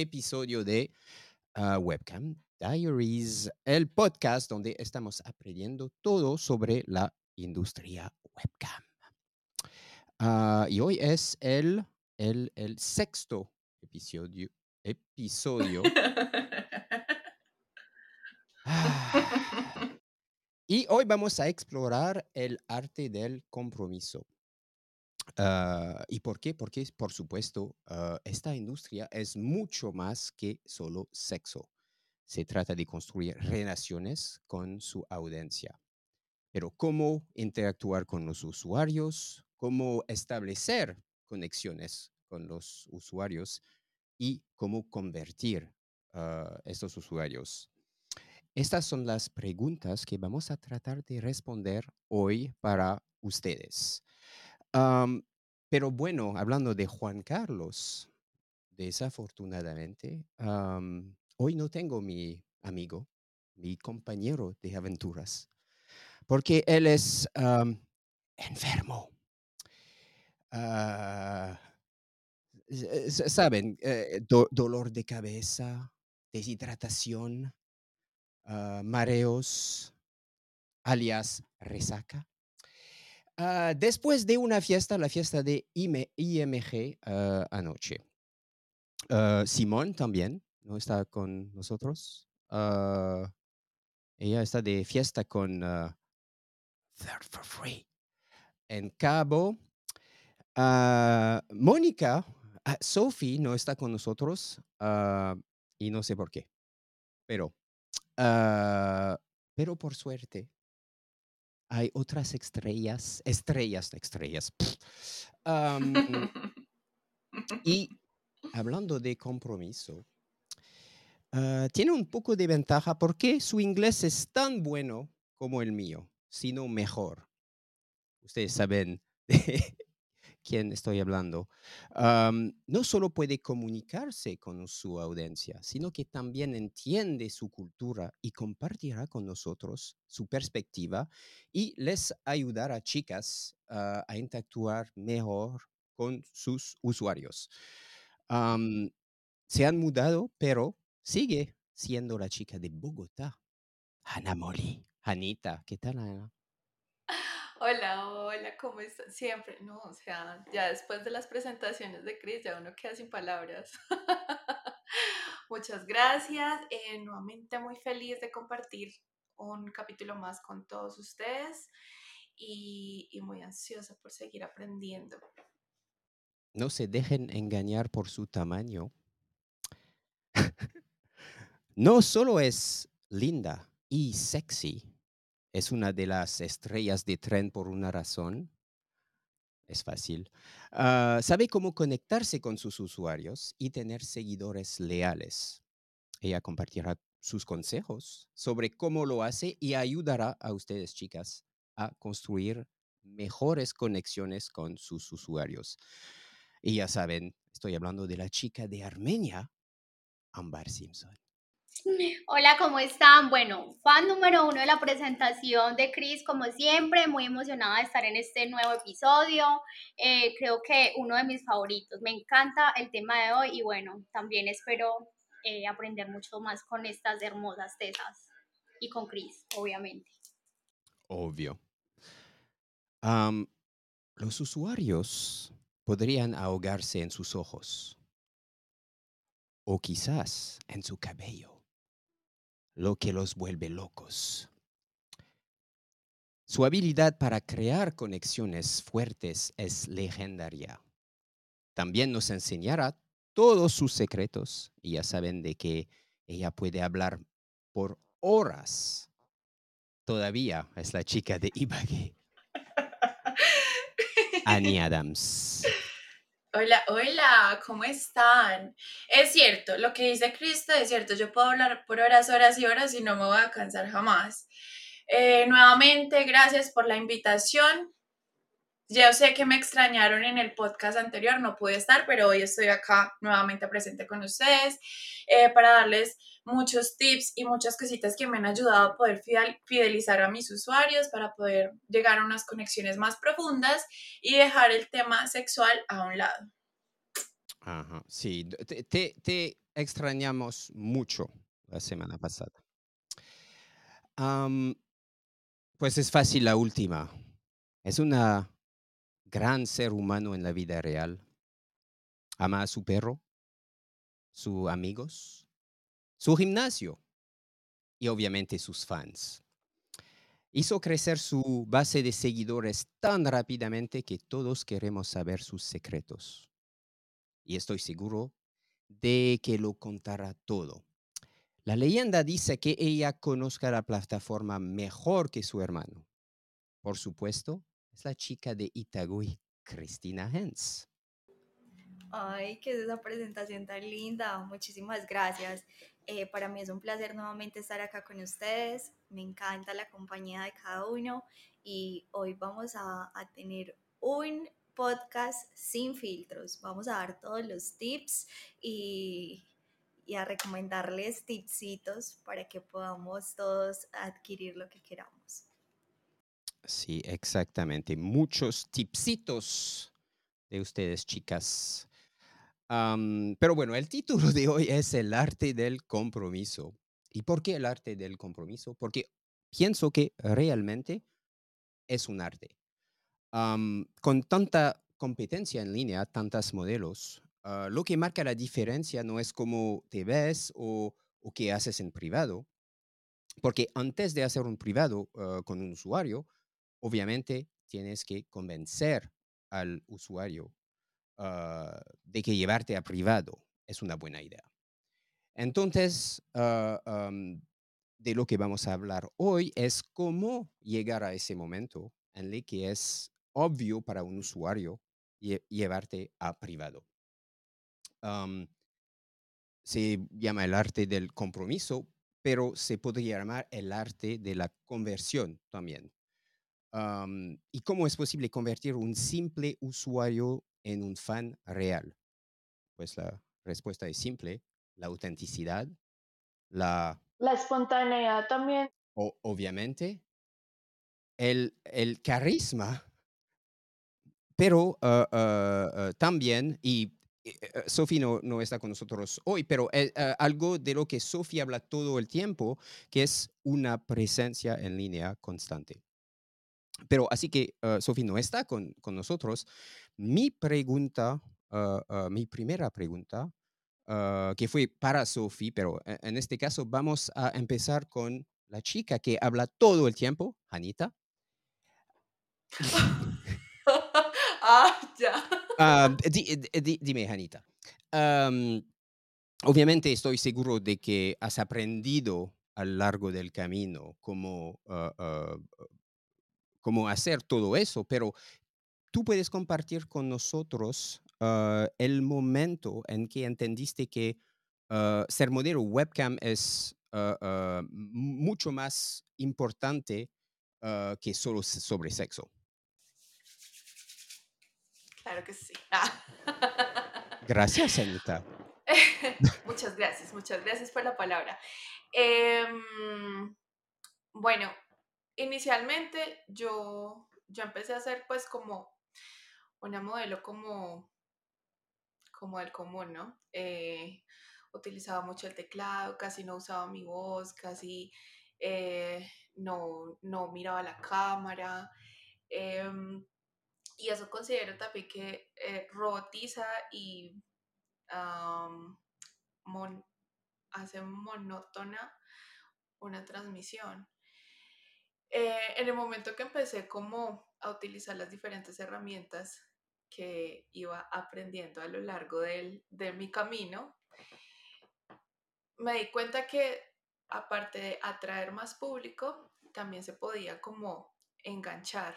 episodio de ah, Webcam Diaries, el podcast donde estamos aprendiendo todo sobre la industria webcam. Ah, y hoy es el, el, el sexto episodio. episodio. Ah. Y hoy vamos a explorar el arte del compromiso. Ah, ¿Y por qué? Porque, por supuesto, ah, esta industria es mucho más que solo sexo. Se trata de construir relaciones con su audiencia. Pero cómo interactuar con los usuarios, cómo establecer conexiones con los usuarios y cómo convertir a estos usuarios. Estas son las preguntas que vamos a tratar de responder hoy para ustedes pero bueno, hablando de Juan Carlos, desafortunadamente, hoy no tengo mi amigo, mi compañero de aventuras, porque él es enfermo. Ah, saben, eh, dolor de cabeza, deshidratación, ah, mareos, alias resaca. Ah, después de una fiesta, la fiesta de IMG ah, anoche. Ah, Simón también no está con nosotros. ella está de fiesta con Third for Free en Cabo. Mónica, Sophie no está con nosotros y no sé por qué. Pero, pero por suerte, hay otras estrellas, estrellas, estrellas. y hablando de compromiso, ah, tiene un poco de ventaja porque su inglés es tan bueno como el mío, sino mejor. Ustedes saben quién estoy hablando, no solo puede comunicarse con su audiencia, sino que también entiende su cultura y compartirá con nosotros su perspectiva y les ayudará a chicas a interactuar mejor con sus usuarios. se han mudado, pero sigue siendo la chica de Bogotá. Ana Moli. Anita, ¿qué tal, Ana? Hola, ¿cómo estás? Siempre, no, o sea, ya después de las presentaciones de Chris, ya uno queda sin palabras. Muchas gracias. Eh, nuevamente muy feliz de compartir un capítulo más con todos ustedes y muy ansiosa por seguir aprendiendo. No se dejen engañar por su tamaño. no solo es linda y sexy, es una de las estrellas de tren por una razón. Es fácil. Ah, sabe cómo conectarse con sus usuarios y tener seguidores leales. Ella compartirá sus consejos sobre cómo lo hace y ayudará a ustedes, chicas, a construir mejores conexiones con sus usuarios. Y ya saben, estoy hablando de la chica de Armenia, Ambar Simpson. Hola, ¿cómo están? Bueno, fan número uno de la presentación de Chris, como siempre, muy emocionada de estar en este nuevo episodio. Eh, creo que uno de mis favoritos. Me encanta el tema de hoy y bueno, también espero eh, aprender mucho más con estas hermosas tesas y con Chris, obviamente. Obvio. los usuarios podrían ahogarse en sus ojos o quizás en su cabello lo que los vuelve locos. Su habilidad para crear conexiones fuertes es legendaria. También nos enseñará todos sus secretos y ya saben de que ella puede hablar por horas. Todavía es la chica de Ibagué. Annie Adams. Hola, hola, ¿cómo están? Es cierto, lo que dice Cristo es cierto, yo puedo hablar por horas, horas y horas y no me voy a cansar jamás. Eh, nuevamente, gracias por la invitación. Yo sé que me extrañaron en el podcast anterior, no pude estar, pero hoy estoy acá nuevamente presente con ustedes eh, para darles muchos tips y muchas cositas que me han ayudado a poder fidelizar a mis usuarios, para poder llegar a unas conexiones más profundas y dejar el tema sexual a un lado. Ajá, sí, te, te, extrañamos mucho la semana pasada. pues es fácil la última. Es una gran ser humano en la vida real. Ama a su perro, sus amigos, su gimnasio y obviamente sus fans. Hizo crecer su base de seguidores tan rápidamente que todos queremos saber sus secretos y estoy seguro de que lo contará todo. La leyenda dice que ella conozca la plataforma mejor que su hermano. Por supuesto, es la chica de Itagüí, Cristina Hens. Ay, qué es esa presentación tan linda. Muchísimas gracias. Eh, para mí es un placer nuevamente estar acá con ustedes. Me encanta la compañía de cada uno y hoy vamos a, a tener un podcast sin filtros. Vamos a dar todos los tips y, a recomendarles tipsitos para que podamos todos adquirir lo que queramos. Sí, exactamente. Muchos tipsitos de ustedes, chicas. pero bueno, el título de hoy es El arte del compromiso. ¿Y por qué el arte del compromiso? Porque pienso que realmente es un arte con tanta competencia en línea, tantos modelos, ah, lo que marca la diferencia no es cómo te ves o, o qué haces en privado, porque antes de hacer un privado ah, con un usuario, obviamente tienes que convencer al usuario ah, de que llevarte a privado es una buena idea. Entonces, de lo que vamos a hablar hoy es cómo llegar a ese momento en el que es obvio para un usuario llevarte a privado. se llama el arte del compromiso, pero se podría llamar el arte de la conversión también. ¿Y cómo es posible convertir un simple usuario en un fan real? Pues la respuesta es simple, la autenticidad, la... La espontaneidad también. O, obviamente, el, el carisma pero ah, ah, ah, también, y eh, Sophie no, no, está con nosotros hoy, pero eh, algo de lo que Sophie habla todo el tiempo, que es una presencia en línea constante. Pero así que Sophie no está con, con, nosotros. Mi pregunta, mi primera pregunta, que fue para Sophie, pero e, en este caso vamos a empezar con la chica que habla todo el tiempo, Anita. Ah, ya. Ah, dime, Janita. obviamente estoy seguro de que has aprendido a lo largo del camino cómo, ah, cómo hacer todo eso, pero tú puedes compartir con nosotros el momento en que entendiste que ser modelo webcam es mucho más importante que solo sobre sexo. Claro que sí. Gracias, Anita. muchas gracias, muchas gracias por la palabra. Em, bueno, inicialmente yo, yo empecé a hacer pues como una modelo como, como el común, ¿no? Eh, utilizaba mucho el teclado, casi no usaba mi voz, casi eh, no, no miraba la cámara. Em, y eso considero también que eh, robotiza y hace monótona una transmisión. Eh, en el momento que empecé como a utilizar las diferentes herramientas que iba aprendiendo a lo largo del, de mi camino, me di cuenta que aparte de atraer más público, también se podía como enganchar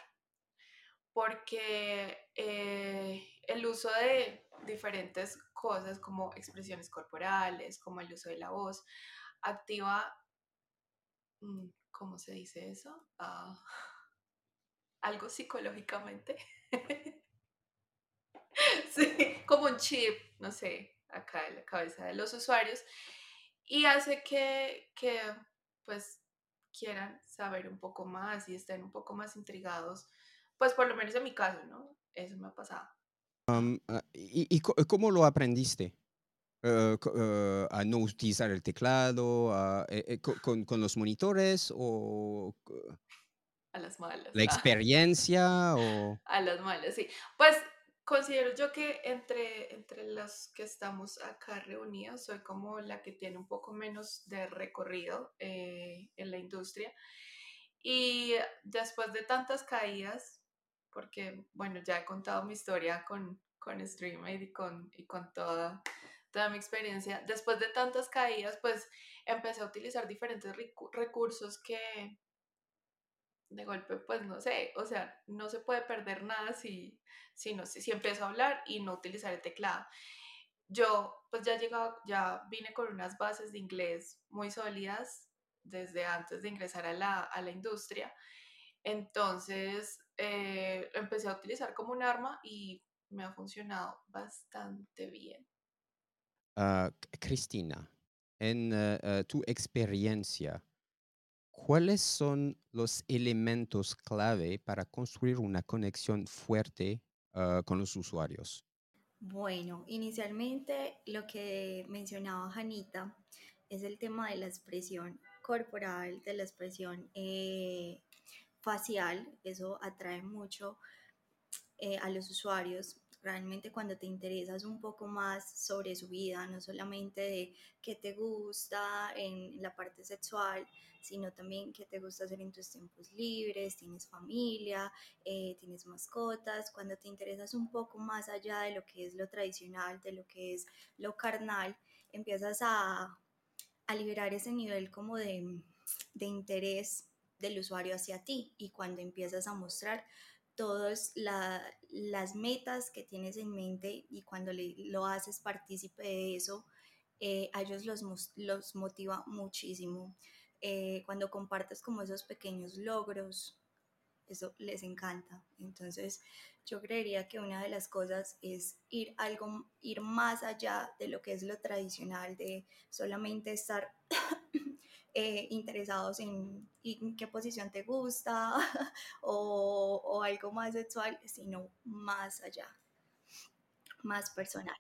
porque eh, el uso de diferentes cosas como expresiones corporales, como el uso de la voz, activa, ¿cómo se dice eso? Ah, algo psicológicamente. sí, como un chip, no sé, acá en la cabeza de los usuarios y hace que, que pues quieran saber un poco más y estén un poco más intrigados pues por lo menos en mi caso, ¿no? Eso me ha pasado. Um, ¿y, y cómo lo aprendiste? Eh, ¿A no utilizar el teclado? a- eh, eh, co- con, con los monitores? ¿O A las malas. la ah. experiencia? O... A las malas, sí. Pues considero yo que entre, entre los que estamos acá reunidos, soy como la que tiene un poco menos de recorrido eh, en la industria. Y después de tantas caídas, porque bueno, ya he contado mi historia con, con StreamAid y con, y con toda, toda mi experiencia, después de tantas caídas, pues empecé a utilizar diferentes recu- recursos que de golpe, pues no sé, o sea, no se puede perder nada si, si, no, si empiezo a hablar y no utilizar el teclado. Yo pues ya ya vine con unas bases de inglés muy sólidas desde antes de ingresar a la, a la industria. Entonces eh, empecé a utilizar como un arma y me ha funcionado bastante bien. C- Cristina, en eh, tu experiencia, ¿cuáles son los elementos clave para construir una conexión fuerte ah, con los usuarios? Bueno, inicialmente lo que mencionaba Janita es el tema de la expresión corporal, de la expresión eh, facial. Eso atrae mucho a los usuarios. Realmente cuando te interesas un poco más sobre su vida, no solamente de qué te gusta en la parte sexual, sino también qué te gusta hacer en tus tiempos libres, tienes familia, eh, tienes mascotas, cuando te interesas un poco más allá de lo que es lo tradicional, de lo que es lo carnal, empiezas a, a liberar ese nivel como de, de interés del usuario hacia ti y cuando empiezas a mostrar todas la, las metas que tienes en mente y cuando le, lo haces partícipe de eso, eh, a ellos los, los motiva muchísimo. Eh, cuando compartes como esos pequeños logros, eso les encanta. Entonces, yo creería que una de las cosas es ir algo, ir más allá de lo que es lo tradicional, de solamente estar eh, interesados en, en, qué posición te gusta o, o, algo más sexual, sino más allá, más personal.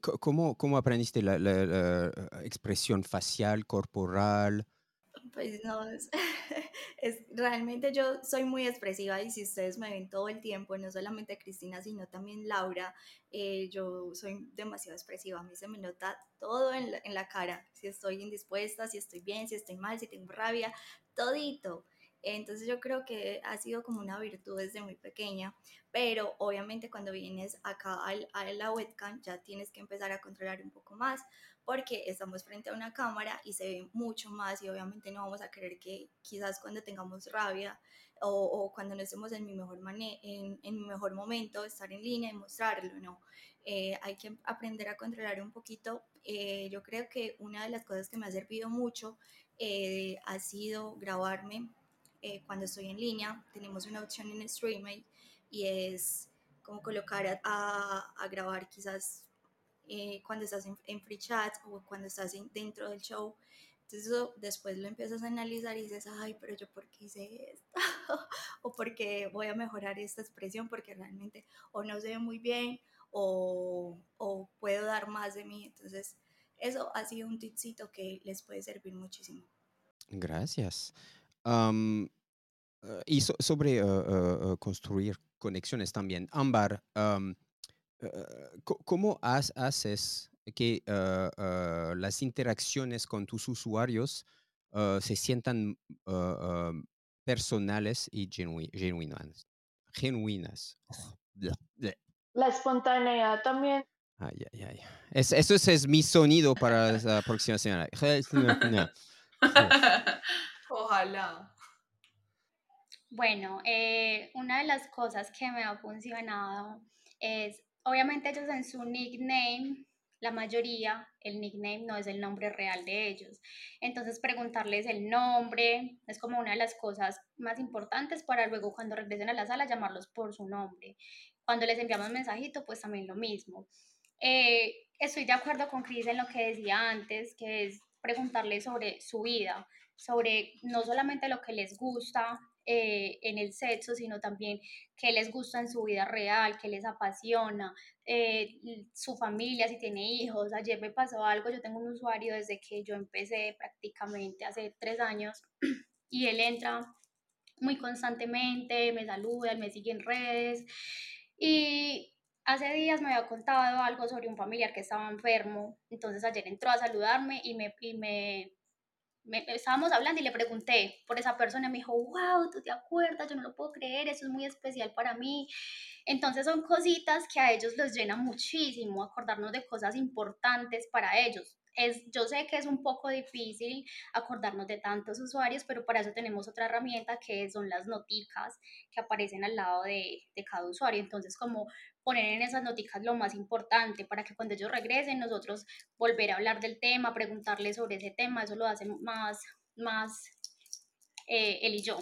¿Cómo, cómo aprendiste la, la, la expresión facial, corporal? Pues no, es, realmente yo soy muy expresiva y si ustedes me ven todo el tiempo, no solamente Cristina, sino también Laura, eh, yo soy demasiado expresiva, a mí se me nota todo en la, en la, cara, si estoy indispuesta, si estoy bien, si estoy mal, si tengo rabia, todito. Entonces yo creo que ha sido como una virtud desde muy pequeña, pero obviamente cuando vienes acá a la webcam ya tienes que empezar a controlar un poco más porque estamos frente a una cámara y se ve mucho más y obviamente no vamos a querer que quizás cuando tengamos rabia o, o cuando no estemos en mi mejor, en, en, mi mejor momento estar en línea y mostrarlo, no. Eh, hay que aprender a controlar un poquito. Eh, yo creo que una de las cosas que me ha servido mucho eh, ha sido grabarme eh, cuando estoy en línea. Tenemos una opción en StreamYard y es como colocar a, a, a grabar quizás eh, cuando estás en, en, free chat o cuando estás en, dentro del show. Entonces eso, después lo empiezas a analizar y dices, ay, pero yo por qué hice esto, o porque voy a mejorar esta expresión, porque realmente o no se ve muy bien o, o puedo dar más de mí. Entonces eso ha sido un tipcito que les puede servir muchísimo. Gracias. Um, y so, sobre uh, uh, construir conexiones también, Ámbar, um, ¿cómo has, haces que las interacciones con tus usuarios se sientan personales y genu genuinas? genuinas. Oh, blah. La espontaneidad también. Ay, ay, ay. Es, eso es, es, mi sonido para la próxima semana. Ojalá. Bueno, eh, una de las cosas que me ha funcionado es, obviamente ellos en su nickname, la mayoría, el nickname no es el nombre real de ellos. Entonces preguntarles el nombre es como una de las cosas más importantes para luego cuando regresen a la sala llamarlos por su nombre. Cuando les enviamos mensajito, pues también lo mismo. Eh, estoy de acuerdo con Cris en lo que decía antes, que es preguntarles sobre su vida, sobre no solamente lo que les gusta eh, en el sexo, sino también qué les gusta en su vida real, qué les apasiona, eh, su familia, si tiene hijos. Ayer me pasó algo, yo tengo un usuario desde que yo empecé prácticamente hace tres años y él entra muy constantemente, me saluda, me sigue en redes y hace días me había contado algo sobre un familiar que estaba enfermo, entonces ayer entró a saludarme y me, y me estábamos hablando y le pregunté por esa persona, me dijo, wow, tú te acuerdas, yo no lo puedo creer, eso es muy especial para mí. Entonces son cositas que a ellos les llena muchísimo acordarnos de cosas importantes para ellos. Es, yo sé que es un poco difícil acordarnos de tantos usuarios, pero para eso tenemos otra herramienta que son las noticas que aparecen al lado de, de cada usuario. Entonces, como poner en esas noticas lo más importante para que cuando ellos regresen nosotros volver a hablar del tema, preguntarles sobre ese tema, eso lo hace más, más eh, él y yo.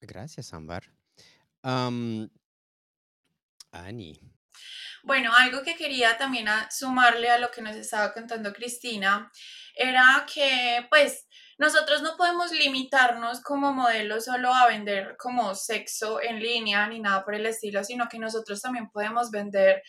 gracias, Ámbar. Um, Ani. Bueno, algo que quería también sumarle a lo que nos estaba contando Cristina era que, pues, nosotros no podemos limitarnos como modelo solo a vender como sexo en línea ni nada por el estilo, sino que nosotros también podemos vender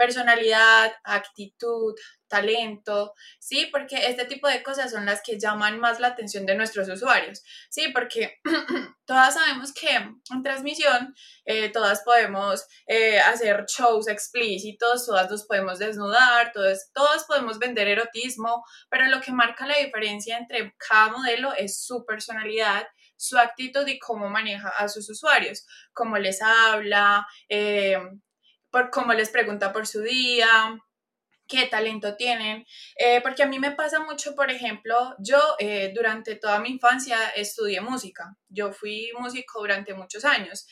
personalidad, actitud, talento, ¿sí? Porque este tipo de cosas son las que llaman más la atención de nuestros usuarios, ¿sí? Porque todas sabemos que en transmisión eh, todas podemos eh, hacer shows explícitos, todas nos podemos desnudar, todas, todas podemos vender erotismo, pero lo que marca la diferencia entre cada modelo es su personalidad, su actitud y cómo maneja a sus usuarios, cómo les habla, eh, por cómo les pregunta por su día, qué talento tienen, eh, porque a mí me pasa mucho, por ejemplo, yo eh, durante toda mi infancia estudié música, yo fui músico durante muchos años.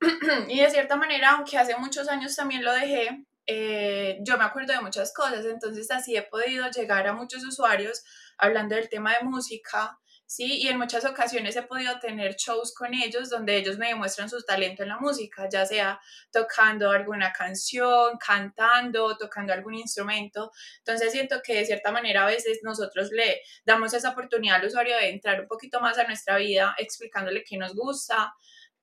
Y de cierta manera, aunque hace muchos años también lo dejé, eh, yo me acuerdo de muchas cosas, entonces así he podido llegar a muchos usuarios hablando del tema de música, ¿sí? Y en muchas ocasiones he podido tener shows con ellos donde ellos me demuestran su talento en la música, ya sea tocando alguna canción, cantando, tocando algún instrumento. Entonces siento que de cierta manera a veces nosotros le damos esa oportunidad al usuario de entrar un poquito más a nuestra vida explicándole qué nos gusta,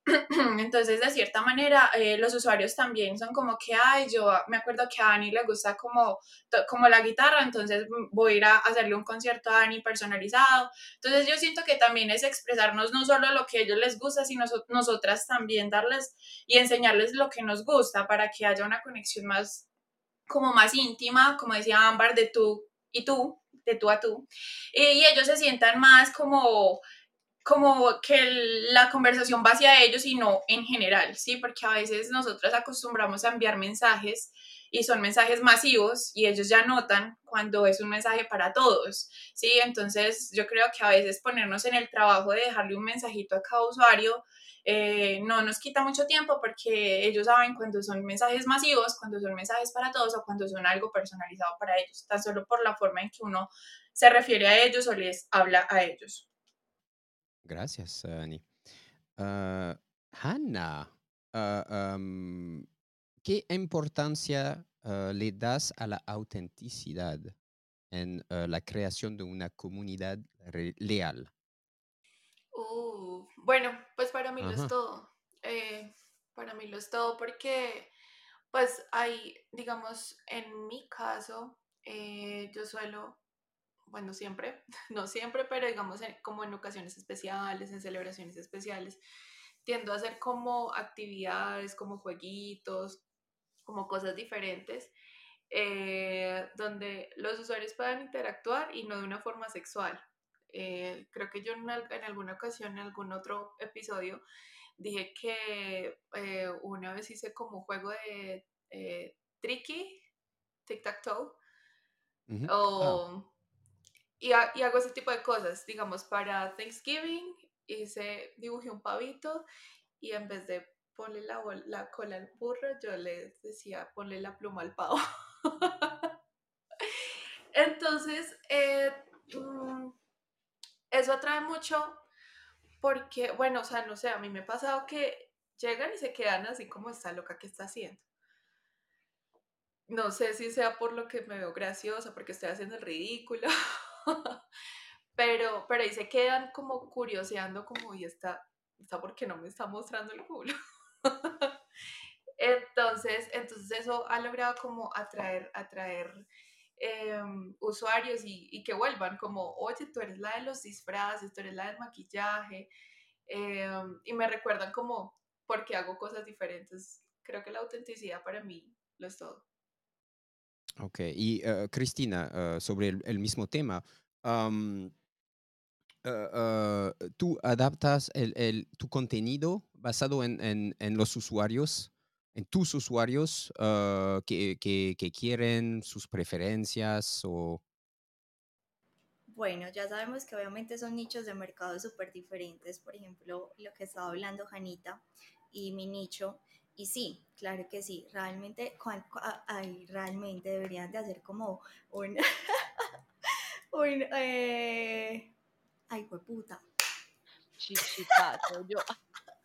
Entonces, de cierta manera, eh, los usuarios también son como que, ay, yo me acuerdo que a Ani le gusta como, como la guitarra, entonces voy a ir a hacerle un concierto a Ani personalizado. Entonces, yo siento que también es expresarnos no solo lo que a ellos les gusta, sino nosotras también darles y enseñarles lo que nos gusta para que haya una conexión más, como más íntima, como decía Ámbar, de tú y tú, de tú a tú. y ellos se sientan más como como que la conversación va hacia ellos y no en general, ¿sí? Porque a veces nosotros acostumbramos a enviar mensajes y son mensajes masivos y ellos ya notan cuando es un mensaje para todos, ¿sí? Entonces yo creo que a veces ponernos en el trabajo de dejarle un mensajito a cada usuario eh, no nos quita mucho tiempo porque ellos saben cuando son mensajes masivos, cuando son mensajes para todos o cuando son algo personalizado para ellos, tan solo por la forma en que uno se refiere a ellos o les habla a ellos. Gracias, Ani. Uh, Hanna, ah, ¿qué importancia ah, le das a la autenticidad en la creación de una comunidad leal? Uh, bueno, pues para mí lo es todo. Eh, para mí lo es todo porque, pues hay, digamos, en mi caso, eh, yo suelo bueno, siempre, no siempre, pero digamos como en ocasiones especiales, en celebraciones especiales, tiendo a hacer como actividades, como jueguitos, como cosas diferentes, eh, donde los usuarios puedan interactuar y no de una forma sexual. Eh, creo que yo en, alguna ocasión, en algún otro episodio, dije que eh, una vez hice como un juego de tricky, tic-tac-toe, o... Ah y, hago ese tipo de cosas. Digamos, para Thanksgiving hice, dibujé un pavito y en vez de ponle la, la cola al burro, yo le decía ponle la pluma al pavo. Entonces, eh, mm, eso atrae mucho porque, bueno, o sea, no sé, a mí me ha pasado que llegan y se quedan así como está loca que está haciendo. No sé si sea por lo que me veo graciosa, porque estoy haciendo el ridículo, pero, pero ahí se quedan como curioseando como, ¿y está está porque no me está mostrando el culo? entonces, entonces eso ha logrado como atraer, atraer em, usuarios y, que vuelvan como, oye, tú eres la de los disfraces, tú eres la del maquillaje, em, y me recuerdan como, porque hago cosas diferentes. Creo que la autenticidad para mí lo es todo. Ok, y eh, Cristina, eh, sobre el, mismo tema, eh, tú adaptas el, tu contenido basado en, los usuarios, en tus usuarios que, que, quieren sus preferencias o... Bueno, ya sabemos que obviamente son nichos de mercado súper diferentes. Por ejemplo, lo que estaba hablando Janita y mi nicho y sí, claro que sí, realmente, ay, realmente deberían de hacer como un, un eh, ay, fue puta. Chichitato, yo.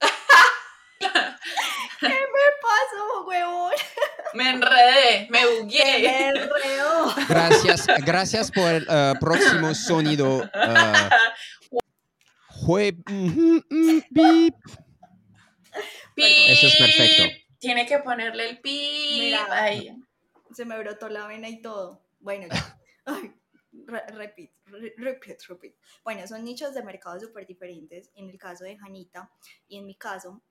¿Qué me pasó, huevón? Me enredé, me bugué. Me enredó. Gracias, gracias por el uh, próximo sonido. Uh, jue, Eso es perfecto. Tiene que ponerle el pi. Se me brotó la vena y todo. Bueno, ya. Ay, repeat, repeat, repeat. Bueno, son nichos de mercado súper diferentes. En el caso de Janita y en mi caso,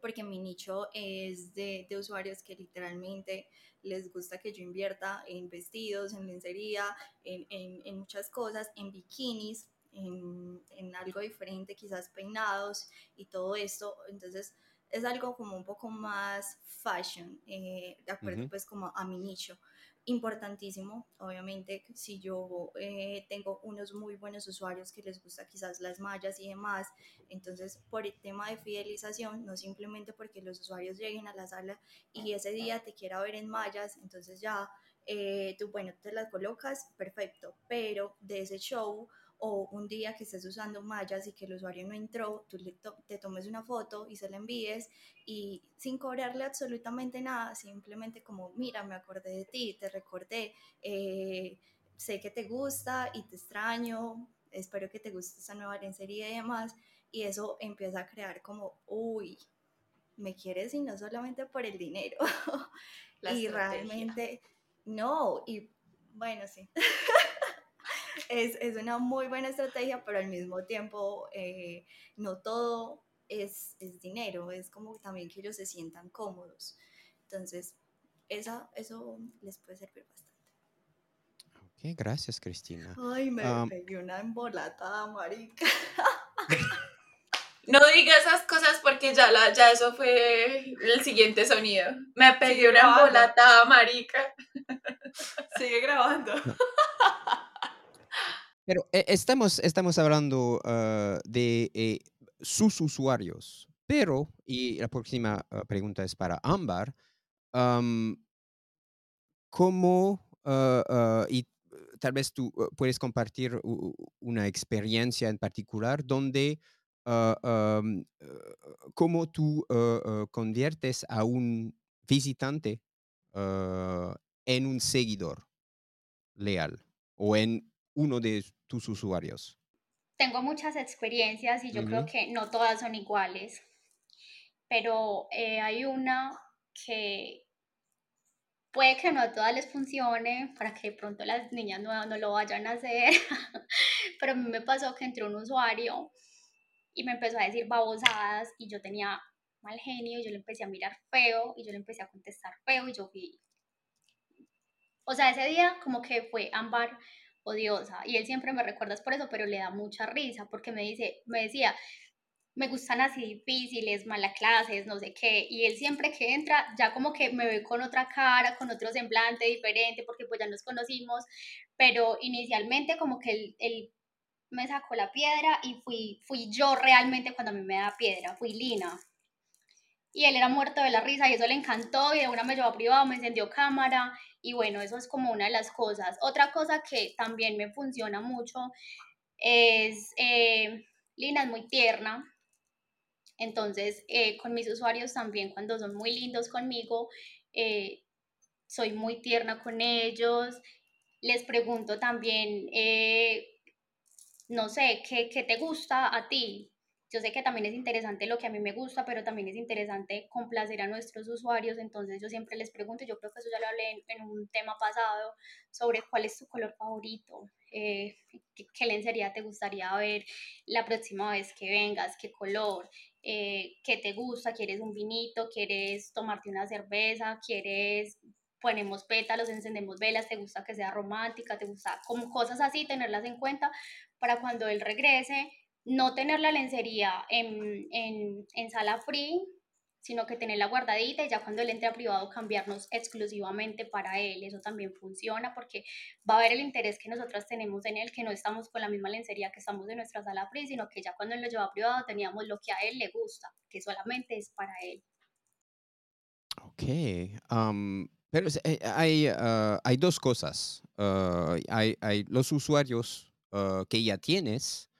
porque mi nicho es de, de, usuarios que literalmente les gusta que yo invierta en vestidos, en lencería, en, en, en muchas cosas, en bikinis, en, en, algo diferente, quizás peinados y todo esto. Entonces, es algo como un poco más fashion, eh, de acuerdo pues como a mi nicho. Importantísimo, obviamente, si yo eh, tengo unos muy buenos usuarios que les gusta quizás las mallas y demás, entonces por el tema de fidelización, no simplemente porque los usuarios lleguen a la sala y ese día te quiera ver en mallas, entonces ya eh, tú, bueno, te las colocas, perfecto, pero de ese show o un día que estés usando mallas y que el usuario no entró, tú te tomes una foto y se la envíes y sin cobrarle absolutamente nada, simplemente como, mira, me acordé de ti, te recordé, eh, sé que te gusta y te extraño, espero que te guste esta nueva lencería y demás, y eso empieza a crear como, uy, me quieres y no solamente por el dinero. y realmente, no, y bueno, sí. es, es, una muy buena estrategia, pero al mismo tiempo eh, no todo es, es, dinero, es como también que ellos se sientan cómodos. Entonces, esa, eso les puede servir bastante. Ok, gracias, Cristina. Ay, me pegué una embolatada, marica. No diga esas cosas porque ya, la, ya eso fue el siguiente sonido. Me pegué una embolatada, marica. Sigue grabando. Pero eh, estamos, estamos hablando ah, de eh, sus usuarios, pero, y la próxima ah, pregunta es para Ámbar, ¿cómo, ah, y tal vez tú puedes compartir una experiencia en particular donde, cómo tú conviertes a un visitante en un seguidor leal o en uno de tus usuarios? Tengo muchas experiencias y yo creo que no todas son iguales, pero eh, hay una que puede que no a todas les funcione, para que de pronto las niñas no, no lo vayan a hacer, pero a mí me pasó que entró un usuario y me empezó a decir babosadas y yo tenía mal genio y yo le empecé a mirar feo y yo le empecé a contestar feo y yo fui... O sea, ese día como que fue ámbar odiosa. Y él siempre me recuerda por eso, pero le da mucha risa porque me dice, me decía, me gustan así difíciles, malas clases, no sé qué. Y él siempre que entra, ya como que me ve con otra cara, con otro semblante diferente, porque pues ya nos conocimos. Pero inicialmente como que él, él me sacó la piedra y fui, fui yo realmente cuando a mí me da piedra, fui Lina. Y él era muerto de la risa y eso le encantó y de una me llevó a privado, me encendió cámara y bueno, eso es como una de las cosas. Otra cosa que también me funciona mucho es, eh, Lina es muy tierna, entonces eh, con mis usuarios también cuando son muy lindos conmigo, eh, soy muy tierna con ellos, les pregunto también no sé, ¿qué, ¿qué te gusta a ti? Yo sé que también es interesante lo que a mí me gusta, pero también es interesante complacer a nuestros usuarios, entonces yo siempre les pregunto, yo creo que eso ya lo hablé en, un tema pasado, sobre cuál es tu color favorito, eh, qué, lencería te gustaría ver la próxima vez que vengas, qué color, eh, qué te gusta, quieres un vinito, quieres tomarte una cerveza, quieres ponemos pétalos, encendemos velas, te gusta que sea romántica, te gusta como cosas así, tenerlas en cuenta para cuando él regrese no tener la lencería en, en, en sala free, sino que tenerla guardadita y ya cuando él entre a privado cambiarnos exclusivamente para él. Eso también funciona porque va a haber el interés que nosotras tenemos en él, que no estamos con la misma lencería que estamos en nuestra sala free, sino que ya cuando él lo lleva a privado teníamos lo que a él le gusta, que solamente es para él. Ok, pero eh, hay, ah, hay dos cosas. Ah, hay, hay, los usuarios ah, que ya tienes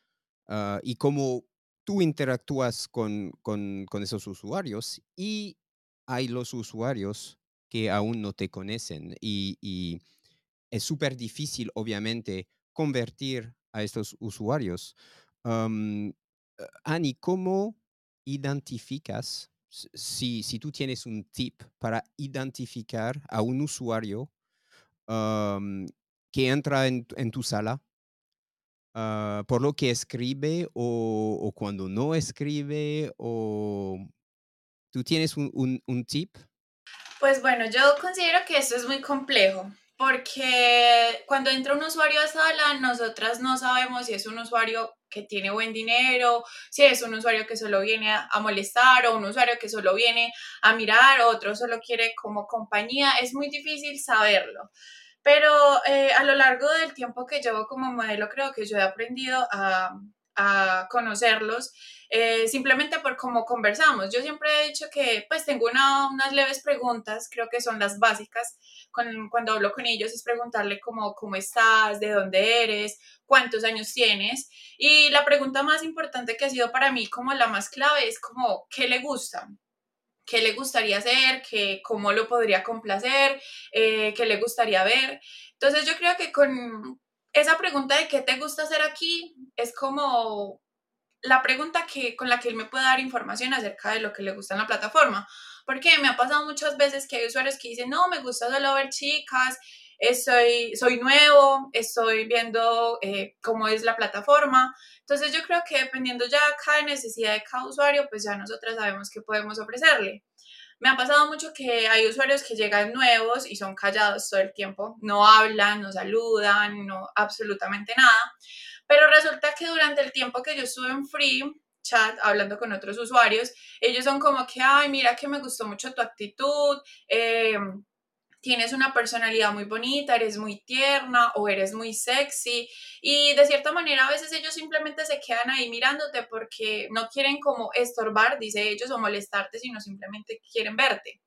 Ah, y cómo tú interactúas con, con, esos usuarios y hay los usuarios que aún no te conocen y, es súper difícil, obviamente, convertir a estos usuarios. Um, Ani, ¿cómo identificas, si, si tú tienes un tip para identificar a un usuario que entra en, en tu sala Ah, por lo que escribe o, cuando no escribe o tú tienes un, un, tip? Pues bueno, yo considero que eso es muy complejo porque cuando entra un usuario a sala, nosotras no sabemos si es un usuario que tiene buen dinero, si es un usuario que solo viene a, molestar o un usuario que solo viene a mirar o otro solo quiere como compañía. Es muy difícil saberlo. Pero eh, a lo largo del tiempo que llevo como modelo, creo que yo he aprendido a, a conocerlos eh, simplemente por cómo conversamos. Yo siempre he dicho que pues tengo una, unas leves preguntas, creo que son las básicas. Con, cuando hablo con ellos es preguntarle como cómo estás, de dónde eres, cuántos años tienes. Y la pregunta más importante que ha sido para mí como la más clave es como qué le gusta qué le gustaría hacer, que, cómo lo podría complacer, eh, qué le gustaría ver. Entonces yo creo que con esa pregunta de qué te gusta hacer aquí es como la pregunta que, con la que él me puede dar información acerca de lo que le gusta en la plataforma. Porque me ha pasado muchas veces que hay usuarios que dicen, no, me gusta solo ver chicas, estoy, soy nuevo, estoy viendo eh, cómo es la plataforma. Entonces yo creo que dependiendo ya cada necesidad de cada usuario, pues ya nosotras sabemos qué podemos ofrecerle. Me ha pasado mucho que hay usuarios que llegan nuevos y son callados todo el tiempo, no hablan, no saludan, no absolutamente nada. Pero resulta que durante el tiempo que yo estuve en Free, chat hablando con otros usuarios, ellos son como que, ay, mira que me gustó mucho tu actitud, eh, tienes una personalidad muy bonita, eres muy tierna o eres muy sexy y de cierta manera a veces ellos simplemente se quedan ahí mirándote porque no quieren como estorbar, dice ellos, o molestarte, sino simplemente quieren verte.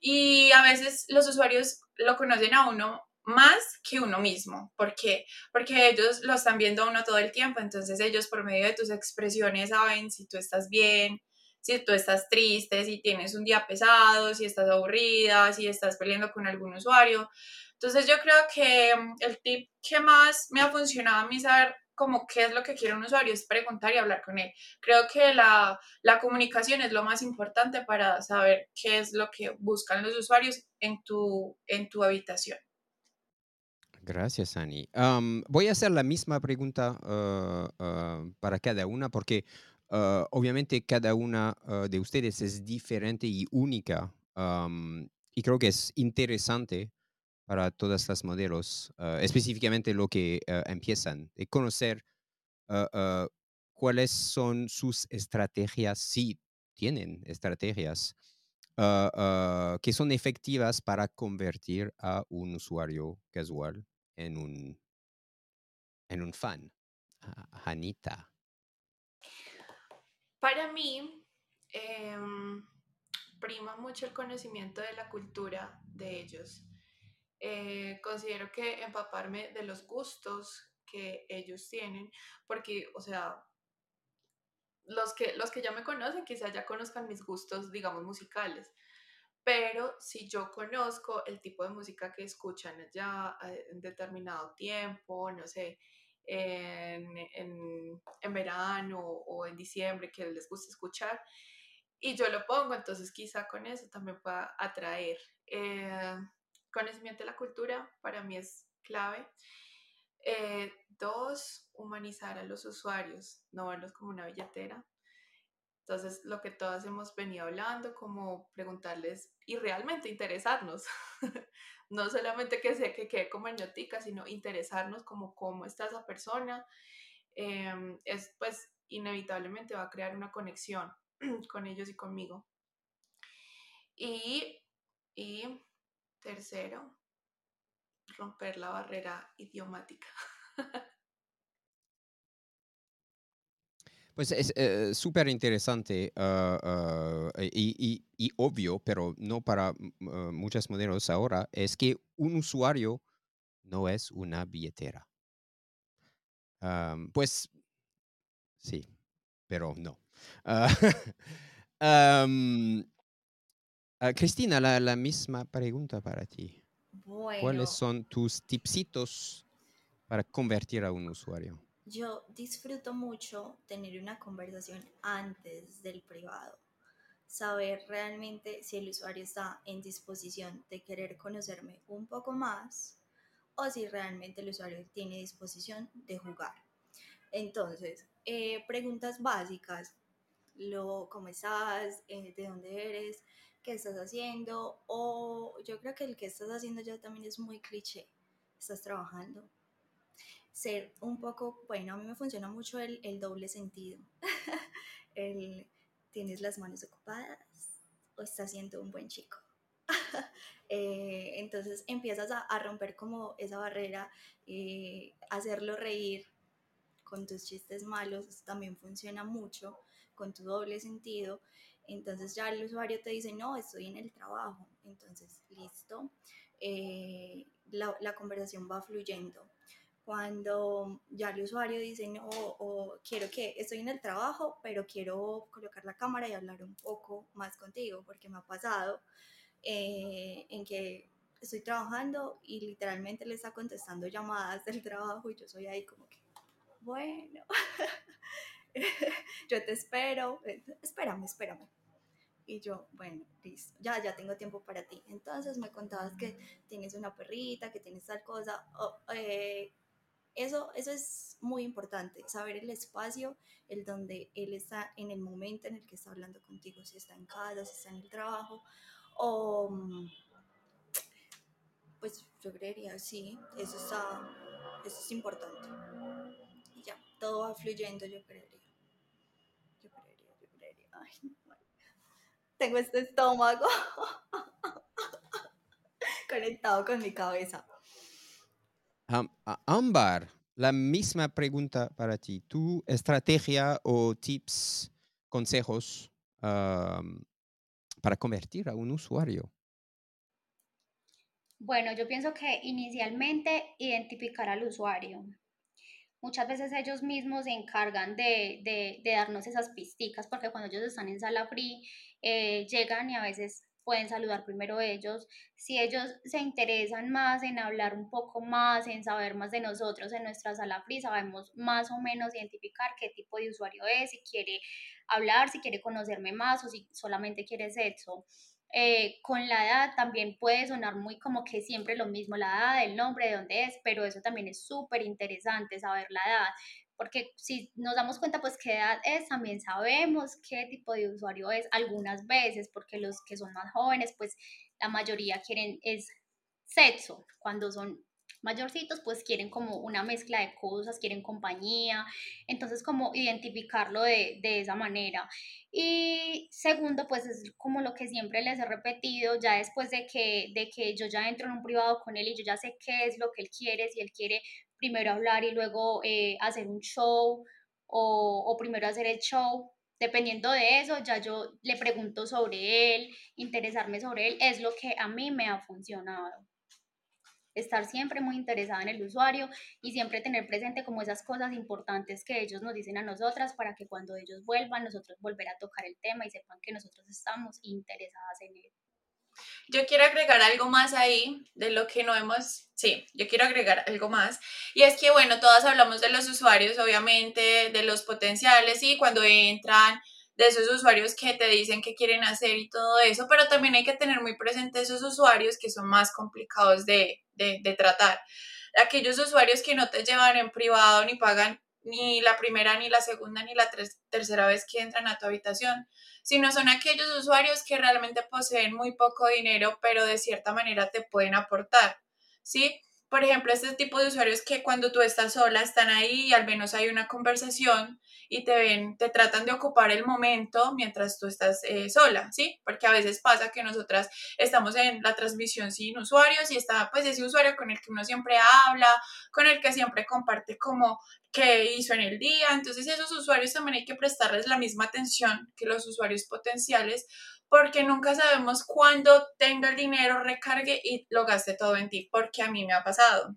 Y a veces los usuarios lo conocen a uno más que uno mismo. ¿Por qué? Porque ellos lo están viendo a uno todo el tiempo, entonces ellos por medio de tus expresiones saben si tú estás bien, si tú estás triste, si tienes un día pesado, si estás aburrida, si estás peleando con algún usuario. Entonces yo creo que mm, el tip que más me ha funcionado a mí saber como qué es lo que quiere un usuario es preguntar y hablar con él. Creo que la, la comunicación es lo más importante para saber qué es lo que buscan los usuarios en tu, en tu habitación. Gracias, Ani. voy a hacer la misma pregunta uh, uh, para cada una porque Ah, obviamente cada una ah, de ustedes es diferente y única y creo que es interesante para todas las modelos, ah, específicamente lo que empiezan, de conocer cuáles son sus estrategias, si tienen estrategias que son efectivas para convertir a un usuario casual en un, en un fan. Janita. Para mí, em, prima mucho el conocimiento de la cultura de ellos. Eh, considero que empaparme de los gustos que ellos tienen, porque, o sea, los que, los que ya me conocen quizás ya conozcan mis gustos, digamos, musicales, pero si yo conozco el tipo de música que escuchan ya en determinado tiempo, no sé, en, en, en, verano o en diciembre que les gusta escuchar. Y yo lo pongo, entonces quizá con eso también pueda atraer. Eh, conocimiento de la cultura para mí es clave. Eh, dos, humanizar a los usuarios, no verlos como una billetera. Entonces, lo que todas hemos venido hablando, como preguntarles y realmente interesarnos, no solamente que se que quede como notica, sino interesarnos como cómo está esa persona, em, es pues inevitablemente va a crear una conexión con ellos y conmigo. Y, y tercero, romper la barrera idiomática. Pues es eh, súper interesante ah, ah, y, obvio, pero no para uh, muchos modelos ahora, es que un usuario no es una billetera. pues sí, pero no. Cristina, la, la, misma pregunta para ti. ¿Cuáles son tus tipsitos para convertir a un usuario? Yo disfruto mucho tener una conversación antes del privado, saber realmente si el usuario está en disposición de querer conocerme un poco más o si realmente el usuario tiene disposición de jugar. Entonces, eh, preguntas básicas, lo, ¿cómo estás? Eh, ¿De dónde eres? ¿Qué estás haciendo? O yo creo que el que estás haciendo ya también es muy cliché. ¿Estás trabajando? Ser un poco, bueno, a mí me funciona mucho el, el doble sentido. el, ¿Tienes las manos ocupadas o estás siendo un buen chico? eh, entonces empiezas a, romper como esa barrera, eh, hacerlo reír con tus chistes malos también funciona mucho, con tu doble sentido. Entonces ya el usuario te dice, no, estoy en el trabajo. Entonces, listo. Eh, la, la, conversación va fluyendo cuando ya el usuario dice, no, o quiero que estoy en el trabajo, pero quiero colocar la cámara y hablar un poco más contigo, porque me ha pasado eh, en que estoy trabajando y literalmente le está contestando llamadas del trabajo y yo soy ahí como que, bueno, yo te espero, espérame, espérame. Y yo, bueno, listo, ya, ya tengo tiempo para ti. Entonces me contabas que tienes una perrita, que tienes tal cosa. eh, eso, eso es muy importante, saber el espacio, el donde él está en el momento en el que está hablando contigo, si está en casa, si está en el trabajo, o mm, pues yo creería, sí, eso, está, eso es importante. Y ya, todo va fluyendo, yo creería. Yo creería, yo creería. Ay, tengo este estómago conectado con mi cabeza. Ámbar, la misma pregunta para ti. ¿Tu estrategia o tips, consejos para convertir a un usuario? Bueno, yo pienso que inicialmente identificar al usuario. Muchas veces ellos mismos se encargan de, darnos esas pisticas porque cuando ellos están en sala free eh, llegan y a veces pueden saludar primero ellos. Si ellos se interesan más en hablar un poco más, en saber más de nosotros en nuestra sala free, sabemos más o menos identificar qué tipo de usuario es, si quiere hablar, si quiere conocerme más o si solamente quiere sexo. Eh, con la edad también puede sonar muy como que siempre lo mismo, la edad, el nombre, de dónde es, pero eso también es súper interesante saber la edad porque si nos damos cuenta, pues qué edad es, también sabemos qué tipo de usuario es algunas veces, porque los que son más jóvenes, pues la mayoría quieren es sexo, cuando son mayorcitos, pues quieren como una mezcla de cosas, quieren compañía, entonces como identificarlo de, de, esa manera. Y segundo, pues es como lo que siempre les he repetido, ya después de que, de que yo ya entro en un privado con él y yo ya sé qué es lo que él quiere, si él quiere primero hablar y luego eh, hacer un show o, o primero hacer el show. Dependiendo de eso, ya yo le pregunto sobre él, interesarme sobre él, es lo que a mí me ha funcionado estar siempre muy interesada en el usuario y siempre tener presente como esas cosas importantes que ellos nos dicen a nosotras para que cuando ellos vuelvan nosotros volver a tocar el tema y sepan que nosotros estamos interesadas en él. Yo quiero agregar algo más ahí de lo que no hemos, sí, yo quiero agregar algo más. Y es que, bueno, todas hablamos de los usuarios, obviamente, de los potenciales y cuando entran, de esos usuarios que te dicen qué quieren hacer y todo eso, pero también hay que tener muy presente esos usuarios que son más complicados de, de, de tratar. Aquellos usuarios que no te llevan en privado ni pagan ni la primera, ni la segunda, ni la tercera vez que entran a tu habitación, sino son aquellos usuarios que realmente poseen muy poco dinero, pero de cierta manera te pueden aportar, ¿sí? Por ejemplo, este tipo de usuarios que cuando tú estás sola están ahí y al menos hay una conversación y te ven, te tratan de ocupar el momento mientras tú estás eh, sola, ¿sí? Porque a veces pasa que nosotras estamos en la transmisión sin usuarios y está pues ese usuario con el que uno siempre habla, con el que siempre comparte como qué hizo en el día. Entonces esos usuarios también hay que prestarles la misma atención que los usuarios potenciales porque nunca sabemos cuándo tenga el dinero, recargue y lo gaste todo en ti, porque a mí me ha pasado.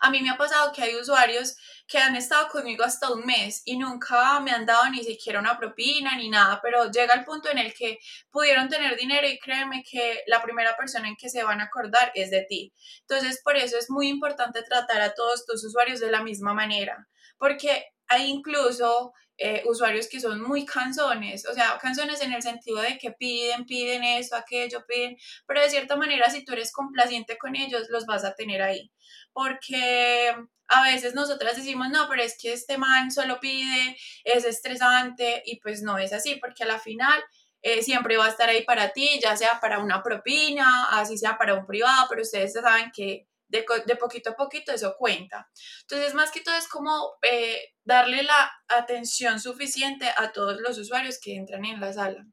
A mí me ha pasado que hay usuarios que han estado conmigo hasta un mes y nunca me han dado ni siquiera una propina ni nada, pero llega el punto en el que pudieron tener dinero y créeme que la primera persona en que se van a acordar es de ti. Entonces, por eso es muy importante tratar a todos tus usuarios de la misma manera, porque hay incluso eh, usuarios que son muy canzones, o sea, canzones en el sentido de que piden, piden eso, aquello, piden, pero de cierta manera si tú eres complaciente con ellos, los vas a tener ahí, porque a veces nosotras decimos, no, pero es que este man solo pide, es estresante y pues no es así, porque a la final... Eh, siempre va a estar ahí para ti, ya sea para una propina, así sea para un privado, pero ustedes saben que de, poquito a poquito eso cuenta. Entonces, más que todo es como eh, darle la atención suficiente a todos los usuarios que entran en la sala.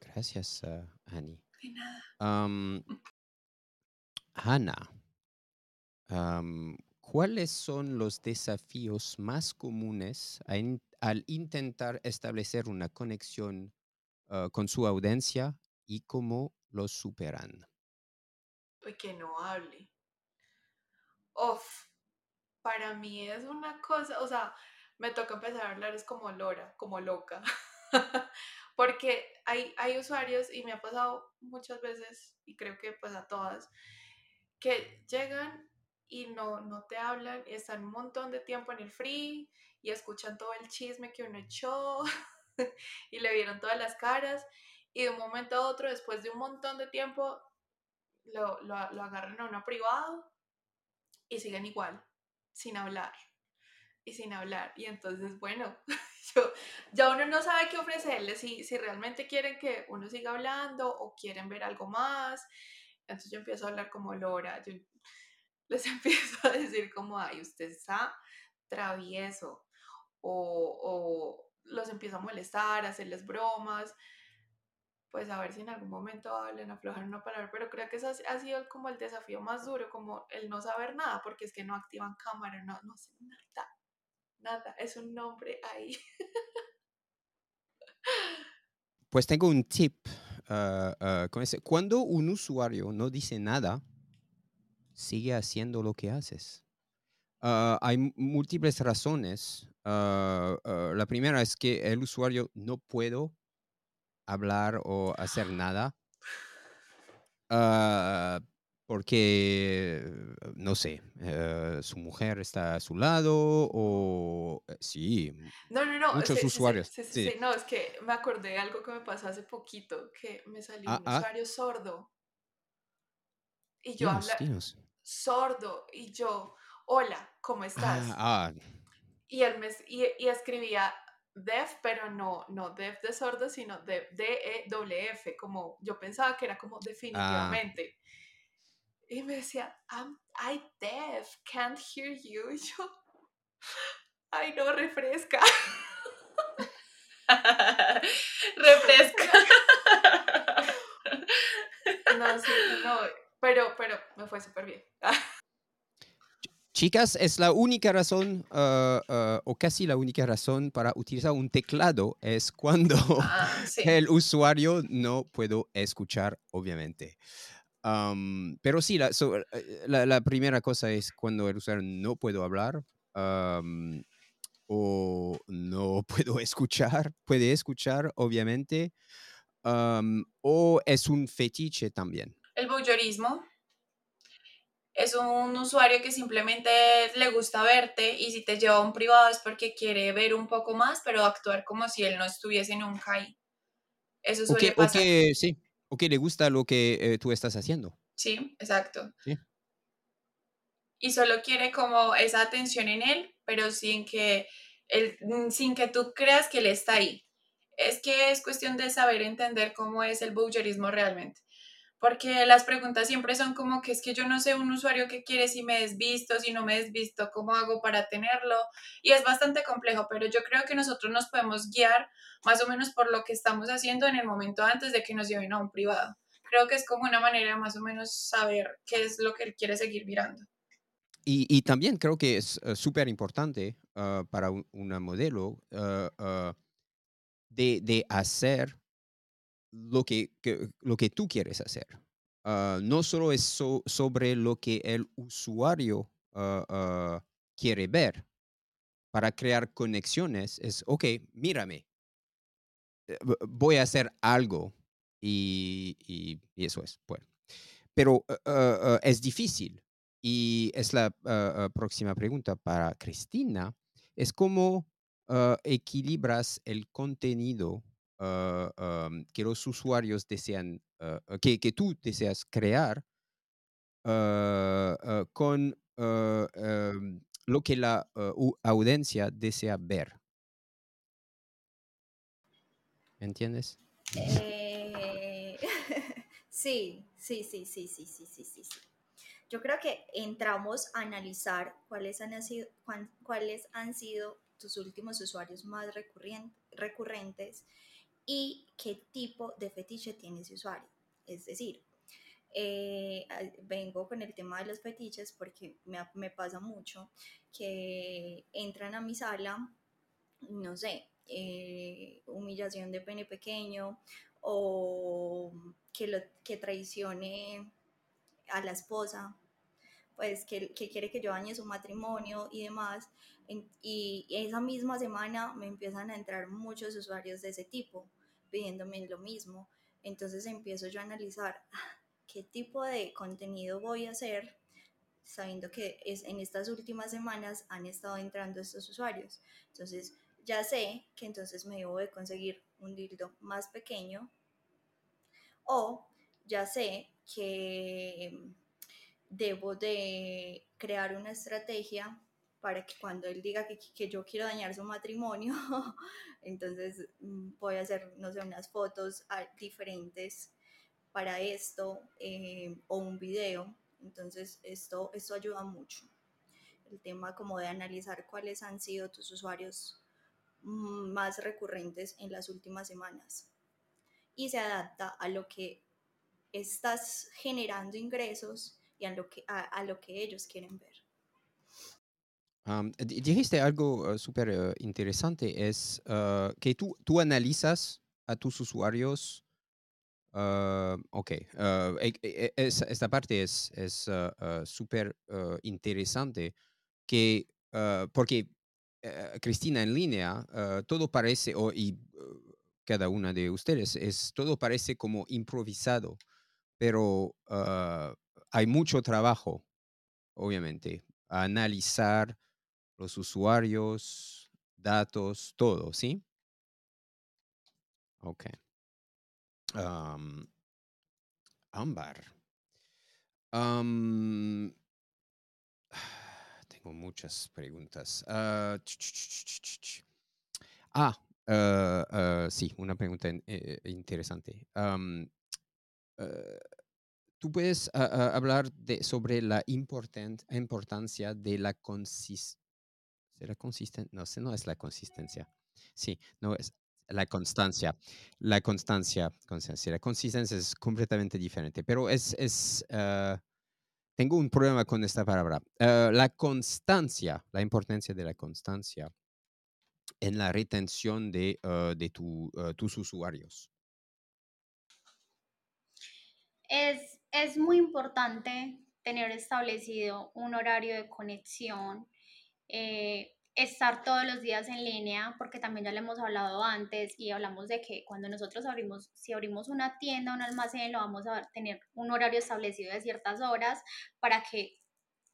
Gracias, uh, Ani. De nada. Hanna, ¿cuáles son los desafíos más comunes al intentar establecer una conexión uh, con su audiencia y cómo los superan? que no hable. Uf, para mí es una cosa, o sea, me toca empezar a hablar es como lora, como loca. Porque hay, hay usuarios, y me ha pasado muchas veces, y creo que pues a todas, que llegan y no, no te hablan, y están un montón de tiempo en el free y escuchan todo el chisme que uno echó y le vieron todas las caras y de un momento a otro, después de un montón de tiempo, lo, lo, agarran a uno privado y siguen igual, sin hablar y sin hablar. Y entonces, bueno, yo, ya uno no sabe qué ofrecerles, si, si realmente quieren que uno siga hablando o quieren ver algo más. Entonces yo empiezo a hablar como Lora, yo les empiezo a decir como, ay, usted está travieso, o, o los empiezo a molestar, a hacerles bromas, pues a ver si en algún momento hablan, aflojar una palabra, pero creo que eso ha sido como el desafío más duro, como el no saber nada, porque es que no activan cámara, no, no sé nada, nada, es un nombre ahí. Pues tengo un tip con ese. Cuando un usuario no dice nada, sigue haciendo lo que haces. Ah, hay múltiples razones. la primera es que el usuario no puede hablar o hacer nada. Porque, no sé, eh, su mujer está a su lado o eh, sí, no, no, no, muchos usuarios. Sí, sí, no, es que me acordé de algo que me pasó hace poquito, que me salió ah, un ah. usuario sordo. Y yo habla sordo y yo, hola, ¿cómo estás? Ah, Y él me y, y escribía deaf, pero no, no deaf de sordo, sino de D-E-W-F, como yo pensaba que era como ah. definitivamente. Y me decía, I'm, I deaf, can't hear you. Y yo, ay no, refresca. refresca. no, sí, no, pero, pero me fue súper bien. Chicas, es la única razón, ah, ah, o casi la única razón para utilizar un teclado es cuando Ah, sí. el usuario no puedo escuchar, obviamente. Am, pero sí, la, so- eh, la- la primera cosa es cuando el usuario no puedo hablar am, o no puedo escuchar, puede escuchar, obviamente. am, o es un fetiche también. El voyeurismo es un usuario que simplemente le gusta verte y si te lleva a un privado es porque quiere ver un poco más, pero actuar como si él no estuviese nunca ahí. Eso suele que, o pasar. que sí, o que le gusta lo que eh, tú estás haciendo. Sí, exacto. Sí. Y solo quiere como esa atención en él, pero sin que, él, mm, sin que tú creas que él está ahí. Es que es cuestión de saber entender cómo es el voyeurismo realmente. Porque las preguntas siempre son como que es que yo no sé un usuario que quiere si me desvisto, si no me desvisto, cómo hago para tenerlo. Y es bastante complejo, pero yo creo que nosotros nos podemos guiar más o menos por lo que estamos haciendo en el momento antes de que nos lleven a un privado. Creo que es como una manera más o menos saber qué es lo que él quiere seguir mirando. Y, y también creo que es eh, súper importante ah, para un- una modelo ah, ah, de, de hacer lo que, lo que tú quieres hacer. Ah, no solo es so- sobre lo que el usuario ah, ah, quiere ver. Para crear conexiones es, ok, mírame, eh, voy a hacer algo y, y- y eso es. Bueno. Pero es difícil y es la próxima pregunta para Cristina. Es cómo equilibras el contenido am, que los usuarios desean, ah, ah, que, que tú deseas crear con am, lo que la audiencia desea ver. ¿Me entiendes? Eh, sí, sí, sí, sí, sí, sí, sí, sí, sí. Yo creo que entramos a analizar cuáles han sido, cuán- cuáles han sido tus últimos usuarios más recurrentes y qué tipo de fetiche tiene ese usuario. Es decir, eh, vengo con el tema de los fetiches porque me, pasa mucho que entran a mi sala, no sé, eh, humillación de pene pequeño o que, lo, que traicione a la esposa, pues que, que quiere que yo dañe su matrimonio y demás. En- y esa misma semana me empiezan a entrar muchos usuarios de ese tipo pidiéndome lo mismo. Entonces empiezo yo a analizar "Ah, qué tipo de contenido voy a hacer sabiendo que es, en estas últimas semanas han estado entrando estos usuarios. Entonces ya sé que entonces me debo de conseguir un dildo más pequeño o ya sé que debo de crear una estrategia para que cuando él diga que, que yo quiero dañar su matrimonio, entonces mm, voy a hacer, no sé, unas fotos ah, diferentes para esto eh, o un video. Entonces esto, esto ayuda mucho. El tema como de analizar cuáles han sido tus usuarios mm, más recurrentes en las últimas semanas. Y se adapta a lo que estás generando ingresos y a lo que, a, a lo que ellos quieren ver. Di- dijiste algo eh, súper eh, interesante, es ah, que tú, tú analizas a tus usuarios. ok, e- e- e- es- esta parte es es, súper ah, interesante que, porque Cristina en línea, todo parece, o, y uh, cada una de ustedes, es, todo parece como improvisado, pero hay mucho trabajo, obviamente, a analizar los usuarios, datos, todo, ¿sí? Ok. Am, Ámbar. Tengo muchas preguntas. Ah, ah, sí, una pregunta eh, eh, interesante. Eh, ¿Tú puedes hablar de, sobre la importan- importancia de la consistencia? ¿Será consistente? No no es la consistencia. Sí, no es la constancia. La constancia, constancia. La consistencia es completamente diferente, pero es, es ah, tengo un problema con esta palabra. Ah, la constancia, la importancia de la constancia en la retención de, ah, de tu, tus usuarios. Es, es muy importante tener establecido un horario de conexión. Eh, estar todos los días en línea, porque también ya le hemos hablado antes y hablamos de que cuando nosotros abrimos, si abrimos una tienda, un almacén, lo vamos a tener un horario establecido de ciertas horas para que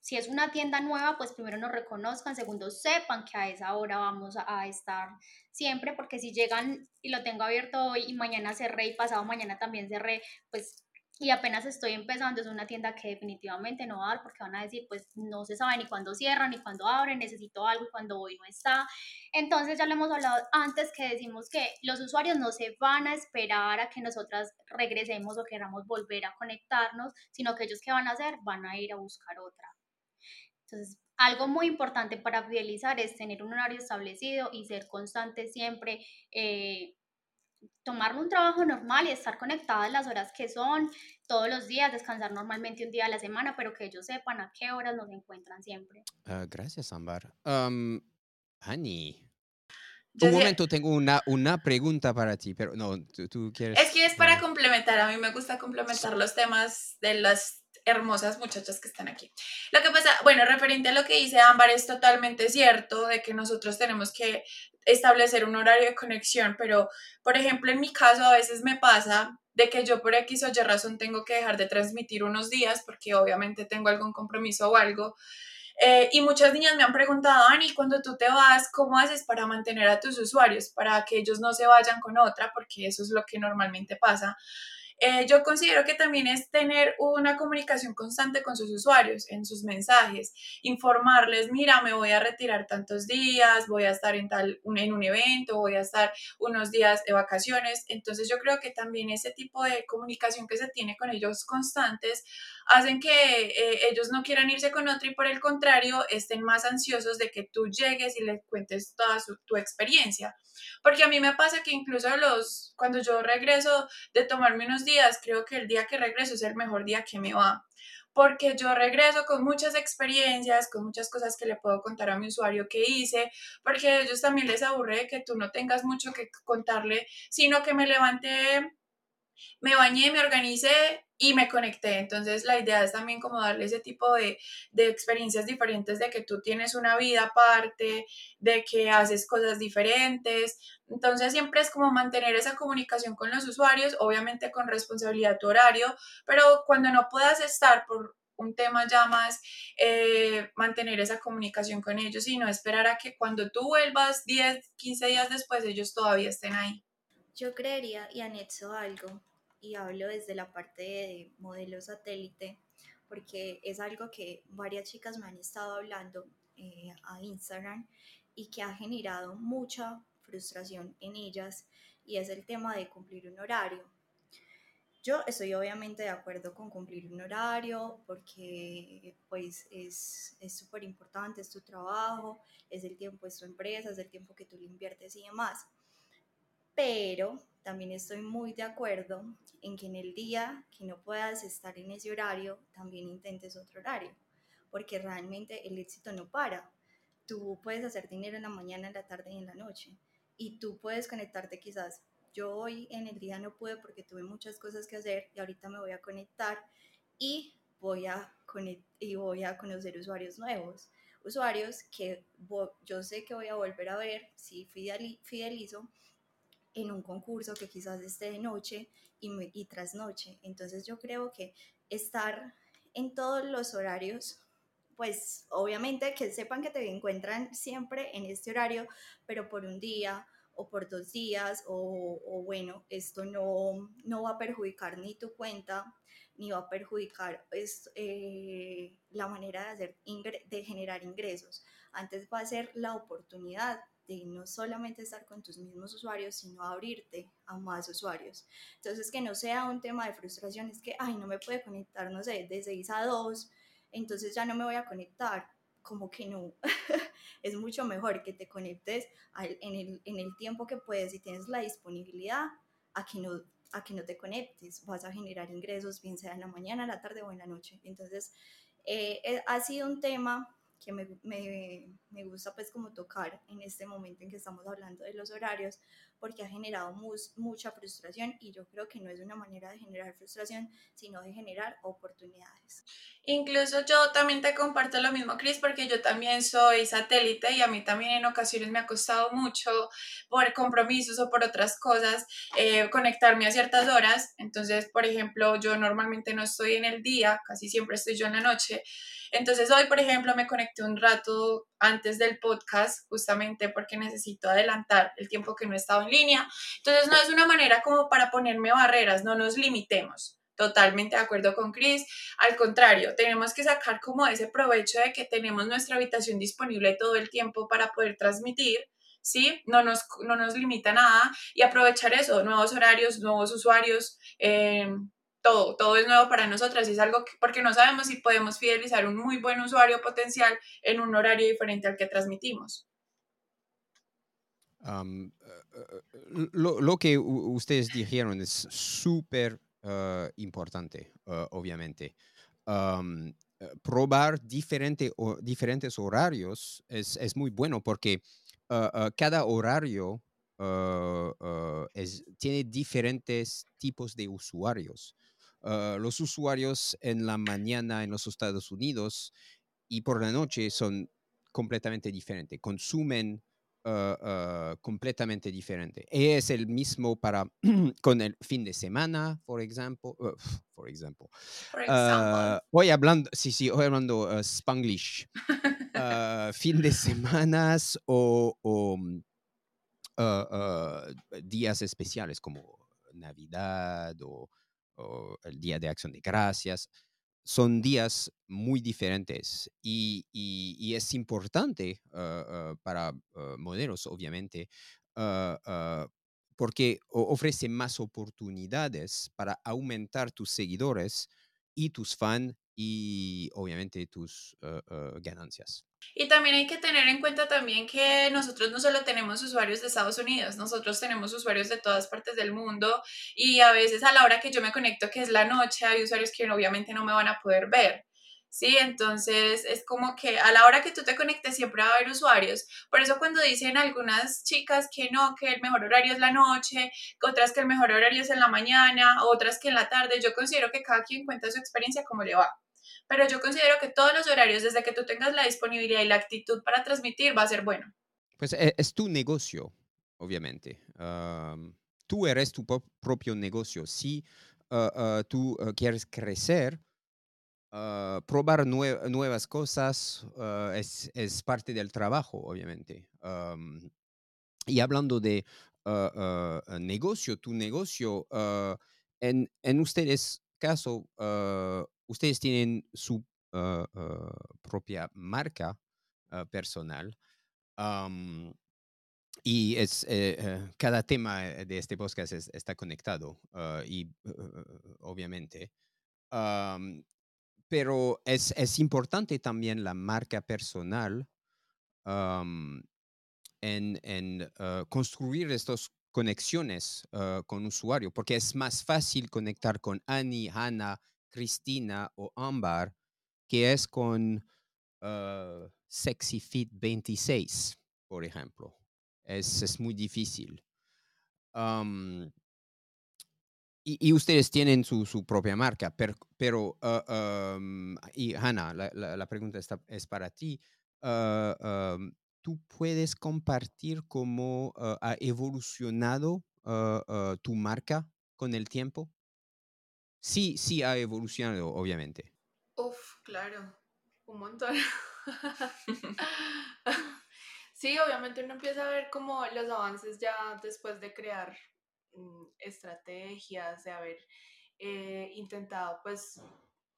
si es una tienda nueva, pues primero nos reconozcan, segundo sepan que a esa hora vamos a, estar siempre, porque si llegan y lo tengo abierto hoy y mañana cerré y pasado mañana también cerré, pues y apenas estoy empezando, es una tienda que definitivamente no va a dar porque van a decir, pues no se sabe ni cuándo cierran, ni cuándo abren, necesito algo y cuando hoy no está. Entonces ya le hemos hablado antes que decimos que los usuarios no se van a esperar a que nosotras regresemos o queramos volver a conectarnos, sino que ellos que van a hacer van a ir a buscar otra. Entonces, algo muy importante para fidelizar es tener un horario establecido y ser constante siempre. Eh, tomar un trabajo normal y estar conectada las horas que son todos los días, descansar normalmente un día a la semana, pero que ellos sepan a qué horas nos encuentran siempre. Ah, gracias, Ambar. Um, Ani. Un momento, tengo una, una pregunta para ti, pero no, tú, quieres... Es que es para complementar, a mí me gusta complementar los temas de las hermosas muchachas que están aquí. Lo que pasa, bueno, referente a lo que dice Ámbar, es totalmente cierto de que nosotros tenemos que establecer un horario de conexión, pero por ejemplo en mi caso a veces me pasa de que yo por X o Y razón tengo que dejar de transmitir unos días porque obviamente tengo algún compromiso o algo. Eh, y muchas niñas me han preguntado, Ani, cuando tú te vas, ¿cómo haces para mantener a tus usuarios? Para que ellos no se vayan con otra, porque eso es lo que normalmente pasa. Eh, yo considero que también es tener una comunicación constante con sus usuarios en sus mensajes, informarles, mira, me voy a retirar tantos días, voy a estar en, tal, en un evento, voy a estar unos días de vacaciones. Entonces yo creo que también ese tipo de comunicación que se tiene con ellos constantes hacen que eh, ellos no quieran irse con otro y por el contrario estén más ansiosos de que tú llegues y les cuentes toda tu experiencia. Porque a mí me pasa que incluso los, cuando yo regreso de tomarme unos días, creo que el día que regreso es el mejor día que me va. Porque yo regreso con muchas experiencias, con muchas cosas que le puedo contar a mi usuario que hice, porque a ellos también les aburre que tú no tengas mucho que contarle, sino que me levanté me bañé, me organicé y me conecté. Entonces la idea es también como darle ese tipo de, de, experiencias diferentes de que tú tienes una vida aparte, de que haces cosas diferentes. Entonces siempre es como mantener esa comunicación con los usuarios, obviamente con responsabilidad tu horario, pero cuando no puedas estar por un tema ya más eh, mantener esa comunicación con ellos y no esperar a que cuando tú vuelvas 10, 15 días después ellos todavía estén ahí. Yo creería y anexo algo, y hablo desde la parte de modelo satélite, porque es algo que varias chicas me han estado hablando eh, a Instagram y que ha generado mucha frustración en ellas, y es el tema de cumplir un horario. Yo estoy obviamente de acuerdo con cumplir un horario porque pues es súper importante, es tu trabajo, es el tiempo, es tu empresa, es el tiempo que tú le inviertes y demás pero también estoy muy de acuerdo en que en el día que no puedas estar en ese horario, también intentes otro horario, porque realmente el éxito no para. Tú puedes hacer dinero en la mañana, en la tarde y en la noche, y tú puedes conectarte quizás. Yo hoy en el día no pude porque tuve muchas cosas que hacer y ahorita me voy a conectar y voy a, y voy a conocer usuarios nuevos usuarios que yo sé que voy a volver a ver si fidelizo en un concurso que quizás esté de noche y, y tras noche. Entonces yo creo que estar en todos los horarios, pues obviamente que sepan que te encuentran siempre en este horario, pero por un día o por dos días, o, bueno, esto no, no va a perjudicar ni tu cuenta, ni va a perjudicar pues, eh, la manera de, hacer de generar ingresos. Antes va a ser la oportunidad de no solamente estar con tus mismos usuarios, sino abrirte a más usuarios. Entonces, que no sea un tema de frustración, es que, ay, no me puede conectar, no sé, de 6 a 2, entonces ya no me voy a conectar. Como que no, es mucho mejor que te conectes en el, en el tiempo que puedes y tienes la disponibilidad a que no a que no te conectes, vas a generar ingresos, bien sea en la mañana, en la tarde o en la noche. Entonces, eh, eh, ha sido un tema que me, me, me, gusta pues como tocar en este momento en que estamos hablando de los horarios, porque ha generado mucha frustración y yo creo que no es una manera de generar frustración, sino de generar oportunidades. Incluso yo también te comparto lo mismo, Cris, porque yo también soy satélite y a mí también en ocasiones me ha costado mucho por compromisos o por otras cosas eh, conectarme a ciertas horas. Entonces, por ejemplo, yo normalmente no estoy en el día, casi siempre estoy yo en la noche. Entonces hoy, por ejemplo, me conecté un rato antes del podcast justamente porque necesito adelantar el tiempo que no he estado en línea. Entonces no es una manera como para ponerme barreras, no nos limitemos. Totalmente de acuerdo con Chris. Al contrario, tenemos que sacar como ese provecho de que tenemos nuestra habitación disponible todo el tiempo para poder transmitir, ¿sí? No nos, no nos limita nada y aprovechar eso, nuevos horarios, nuevos usuarios, eh, todo, todo es nuevo para nosotras es algo que, porque no sabemos si podemos fidelizar un muy buen usuario potencial en un horario diferente al que transmitimos. Eh, lo, lo, que ustedes dijeron es súper uh, importante, uh, obviamente. Um, probar diferente, o, diferentes horarios es, es, muy bueno porque cada horario es, tiene diferentes tipos de usuarios. Los usuarios en la mañana en los Estados Unidos y por la noche son completamente diferentes, consumen Uh, uh, completamente diferente. Es el mismo para con el fin de semana, por ejemplo. Uh, por ejemplo. hoy hablando, sí, sí, hoy hablando Spanglish. fin de semanas o, o mm, días especiales como Navidad o, el Día de Acción de Gracias son días muy diferentes y, es importante ah, ah, para ah, modelos, obviamente, porque ofrece más oportunidades para aumentar tus seguidores y tus fans y obviamente tus ganancias. Y también hay que tener en cuenta también que nosotros no solo tenemos usuarios de Estados Unidos, nosotros tenemos usuarios de todas partes del mundo y a veces a la hora que yo me conecto, que es la noche, hay usuarios que obviamente no me van a poder ver. ¿sí? Entonces es como que a la hora que tú te conectes siempre va a haber usuarios. Por eso cuando dicen algunas chicas que no, que el mejor horario es la noche, otras que el mejor horario es en la mañana, otras que en la tarde, yo considero que cada quien cuenta su experiencia como le va pero yo considero que todos los horarios, desde que tú tengas la disponibilidad y la actitud para transmitir, va a ser bueno. Pues e, es, tu negocio, obviamente. tú eres tu propio negocio. Si ah, ah, tú ah, quieres crecer, probar nuevas cosas es, es, parte del trabajo, obviamente. y hablando de negocio, tu negocio, en, en ustedes caso, ustedes tienen su ah, ah, propia marca ah, personal. y es, eh, eh, cada tema de este podcast está conectado y obviamente. pero es, es, importante también la marca personal en, en construir estas conexiones con usuario, porque es más fácil conectar con Annie, Hannah, Cristina o Ámbar, que es con uh, Sexy Fit 26, por ejemplo. Es, muy difícil. y, ustedes tienen su, propia marca, pero, pero uh, y Hannah, la, pregunta es para ti. Uh, ¿Tú puedes compartir cómo ha evolucionado tu marca con el tiempo? Sí, sí ha evolucionado, obviamente. Uf, claro, un montón. sí, obviamente uno empieza a ver como los avances ya después de crear mm, estrategias, de haber eh, intentado, pues,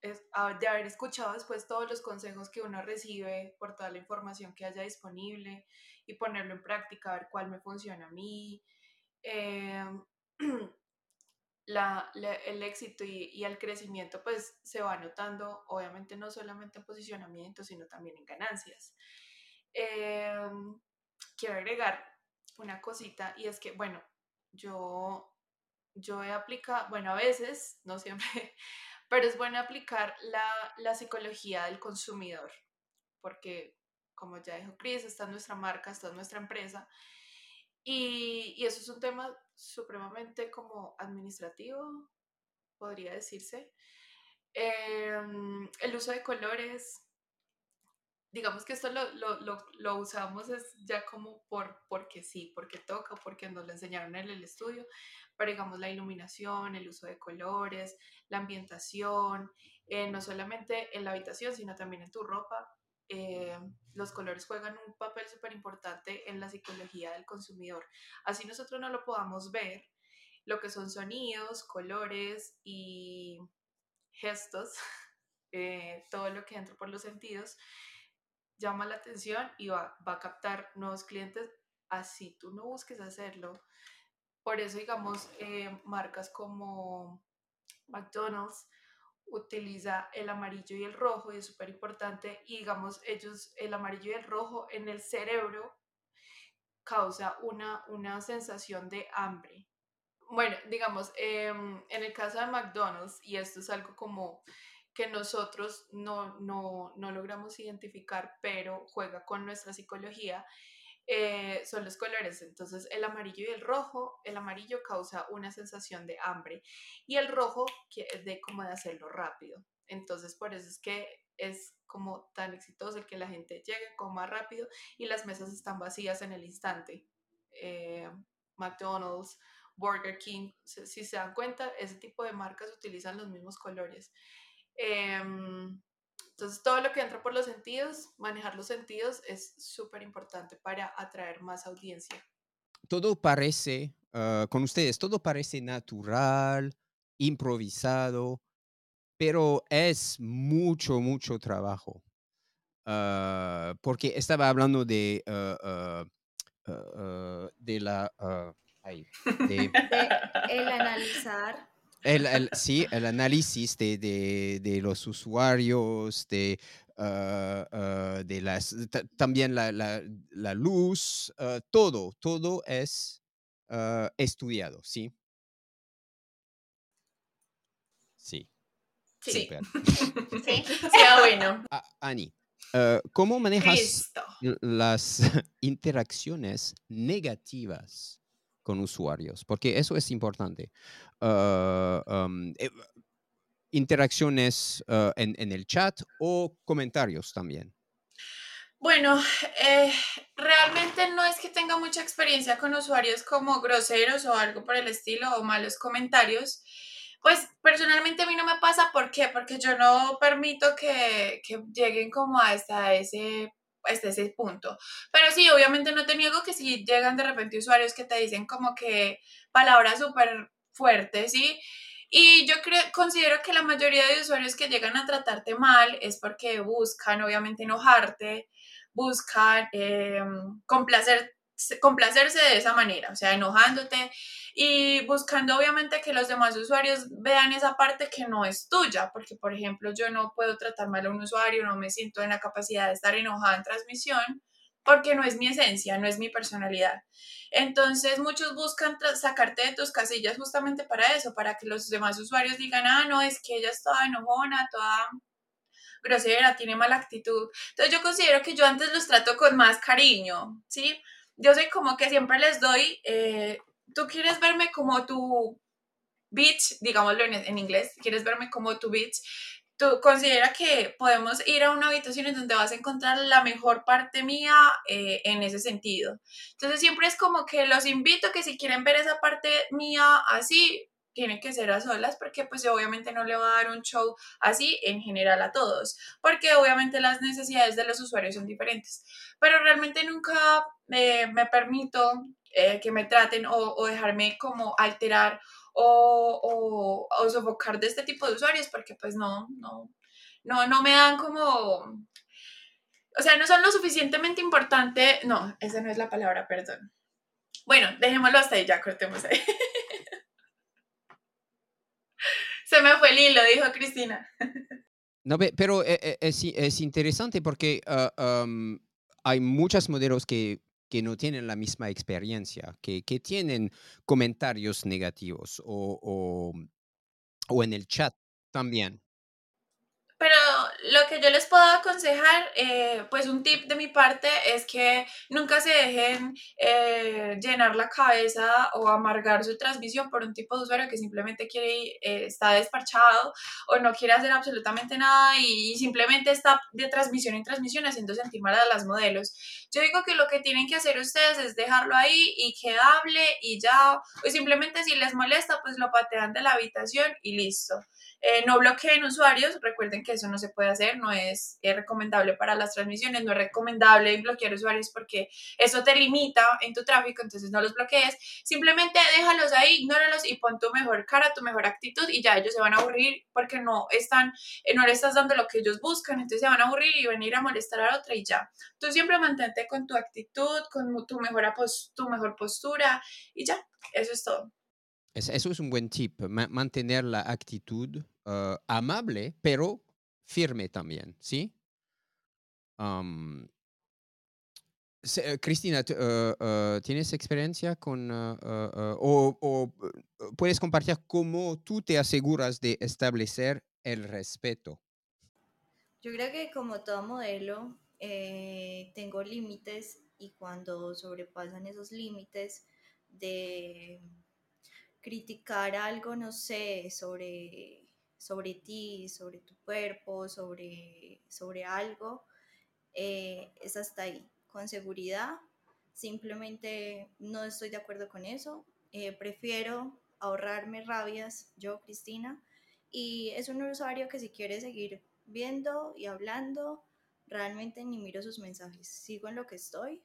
de haber escuchado después todos los consejos que uno recibe por toda la información que haya disponible y ponerlo en práctica, a ver cuál me funciona a mí. Em, la, el éxito y, el crecimiento pues se va notando obviamente no solamente en posicionamiento sino también en ganancias. Em, quiero agregar una cosita y es que bueno, yo, yo he aplicado, bueno a veces, no siempre, pero es bueno aplicar la, la psicología del consumidor porque como ya dijo Chris, está nuestra marca, está nuestra empresa Y, y eso es un tema supremamente como administrativo, podría decirse. Em, el uso de colores, digamos que esto lo, lo, lo, lo, usamos es ya como por, porque sí, porque toca, porque nos lo enseñaron en el estudio, pero digamos la iluminación, el uso de colores, la ambientación, eh, no solamente en la habitación, sino también en tu ropa. Eh, los colores juegan un papel súper importante en la psicología del consumidor. Así nosotros no lo podamos ver, lo que son sonidos, colores y gestos, eh, todo lo que entra por los sentidos, llama la atención y va, va a captar nuevos clientes así tú no busques hacerlo. Por eso, digamos, eh, marcas como McDonald's utiliza el amarillo y el rojo y es súper importante y digamos ellos el amarillo y el rojo en el cerebro causa una, una sensación de hambre. Bueno, digamos, em, en el caso de McDonald's, y esto es algo como que nosotros no, no, no logramos identificar, pero juega con nuestra psicología, eh, son los colores. Entonces, el amarillo y el rojo, el amarillo causa una sensación de hambre y el rojo de como de hacerlo rápido. Entonces, por eso es que es como tan exitoso el que la gente llegue, coma rápido y las mesas están vacías en el instante. Eh, McDonald's, Burger King, si se dan cuenta, ese tipo de marcas utilizan los mismos colores. Em, entonces, todo lo que entra por los sentidos, manejar los sentidos es súper importante para atraer más audiencia. Todo parece, ah, con ustedes, todo parece natural, improvisado, pero es mucho, mucho trabajo. Ah, porque estaba hablando de, ah, de la el analizar. El, sí, el análisis de, los usuarios, de, ah, ah, de las, también la, luz, ah, todo, todo es estudiado, ¿sí? Sí. Sí. Sí, bueno. Ani, ¿cómo manejas las interacciones negativas con usuarios, porque eso es importante. Ah, eh, interacciones ah, en, el chat o comentarios también. Bueno, eh, realmente no es que tenga mucha experiencia con usuarios como groseros o algo por el estilo o malos comentarios. Pues personalmente a mí no me pasa, ¿por qué? Porque yo no permito que, que lleguen como hasta ese hasta ese punto. Pero sí, obviamente no te niego que si llegan de repente usuarios que te dicen como que palabras súper fuertes, ¿sí? Y yo creo, considero que la mayoría de usuarios que llegan a tratarte mal es porque buscan, obviamente, enojarte, buscan eh, complacerse de esa manera, o sea, enojándote y buscando obviamente que los demás usuarios vean esa parte que no es tuya, porque por ejemplo yo no puedo tratar mal a un usuario, no me siento en la capacidad de estar enojada en transmisión, porque no es mi esencia, no es mi personalidad. Entonces muchos buscan sacarte de tus casillas justamente para eso, para que los demás usuarios digan, ah, no, es que ella es toda enojona, toda grosera, tiene mala actitud. Entonces yo considero que yo antes los trato con más cariño, ¿sí? Yo soy como que siempre les doy, eh, tú quieres verme como tu bitch, digámoslo en, inglés, quieres verme como tu bitch, tú considera que podemos ir a una habitación en donde vas a encontrar la mejor parte mía eh, en ese sentido. Entonces siempre es como que los invito que si quieren ver esa parte mía así, tiene que ser a solas porque pues obviamente no le va a dar un show así en general a todos, porque obviamente las necesidades de los usuarios son diferentes, pero realmente nunca me permito eh, que me traten o, dejarme como alterar o, o, sofocar de este tipo de usuarios porque pues no, no, no, no me dan como o sea, no son lo suficientemente importante. No, esa no es la palabra, perdón. Bueno, dejémoslo hasta ahí, ya cortemos ahí. Se me fue el hilo, dijo Cristina. No, pero eh, eh, es, es interesante porque ah, hay muchos modelos que, que, no tienen la misma experiencia, que, que tienen comentarios negativos o, o, o, en el chat también. Pero lo que yo les puedo aconsejar, eh, pues un tip de mi parte es que nunca se dejen eh, llenar la cabeza o amargar su transmisión por un tipo de usuario que simplemente quiere, eh, está desparchado o no quiere hacer absolutamente nada y, simplemente está de transmisión en transmisión haciendo sentir mal a las modelos. Yo digo que lo que tienen que hacer ustedes es dejarlo ahí y que hable y ya, o simplemente si les molesta, pues lo patean de la habitación y listo. Eh, no bloqueen usuarios, recuerden que eso no se puede hacer, no es, recomendable para las transmisiones, no es recomendable bloquear usuarios porque eso te limita en tu tráfico, entonces no los bloquees, simplemente déjalos ahí, ignóralos y pon tu mejor cara, tu mejor actitud y ya ellos se van a aburrir porque no están, eh, no le estás dando lo que ellos buscan, entonces se van a aburrir y venir a molestar a otra y ya. Tú siempre mantente con tu actitud, con tu mejor postura y ya, eso es todo. Eso es un buen tip, mantener la actitud uh, amable, pero firme también, ¿sí? Um, Cristina, uh, uh, ¿tienes experiencia con o, o, puedes compartir cómo tú te aseguras de establecer el respeto? Yo creo que como todo modelo, eh, tengo límites y cuando sobrepasan esos límites de criticar algo, no sé, sobre, sobre ti, sobre tu cuerpo, sobre, sobre algo, eh, es hasta ahí. Con seguridad, simplemente no estoy de acuerdo con eso. Eh, prefiero ahorrarme rabias, yo, Cristina, y es un usuario que si quiere seguir viendo y hablando, realmente ni miro sus mensajes, sigo en lo que estoy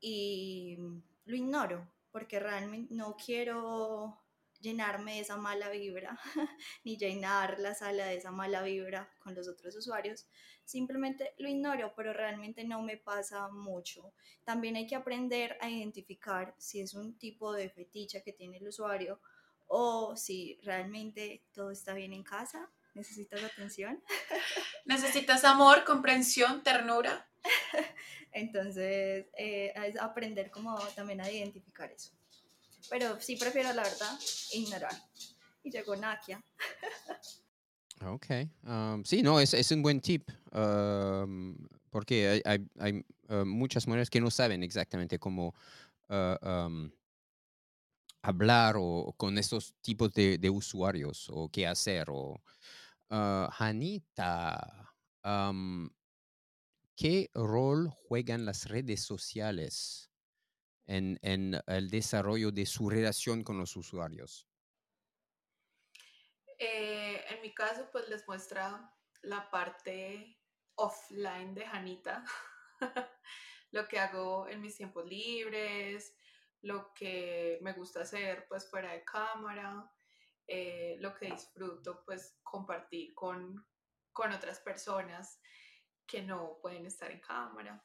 y lo ignoro porque realmente no quiero llenarme de esa mala vibra, ni llenar la sala de esa mala vibra con los otros usuarios. Simplemente lo ignoro, pero realmente no me pasa mucho. También hay que aprender a identificar si es un tipo de fetiche que tiene el usuario o si realmente todo está bien en casa. ¿Necesitas atención? ¿Necesitas amor, comprensión, ternura? Entonces, eh, es aprender como también a identificar eso. Pero sí prefiero, la verdad, ignorar. Y llegó Nakia. Ok. Um, sí, no, es, es, un buen tip. Um, porque hay, hay, uh, muchas mujeres que no saben exactamente cómo uh, um, hablar o, con estos tipos de, de, usuarios o qué hacer. O, uh, Janita, ¿qué rol juegan las redes sociales en, el desarrollo de su relación con los usuarios? Eh, en mi caso, pues les muestra la parte offline de Janita, lo que hago en mis tiempos libres, lo que me gusta hacer pues fuera de cámara, eh, lo que disfruto pues compartir con, con otras personas que no pueden estar en cámara.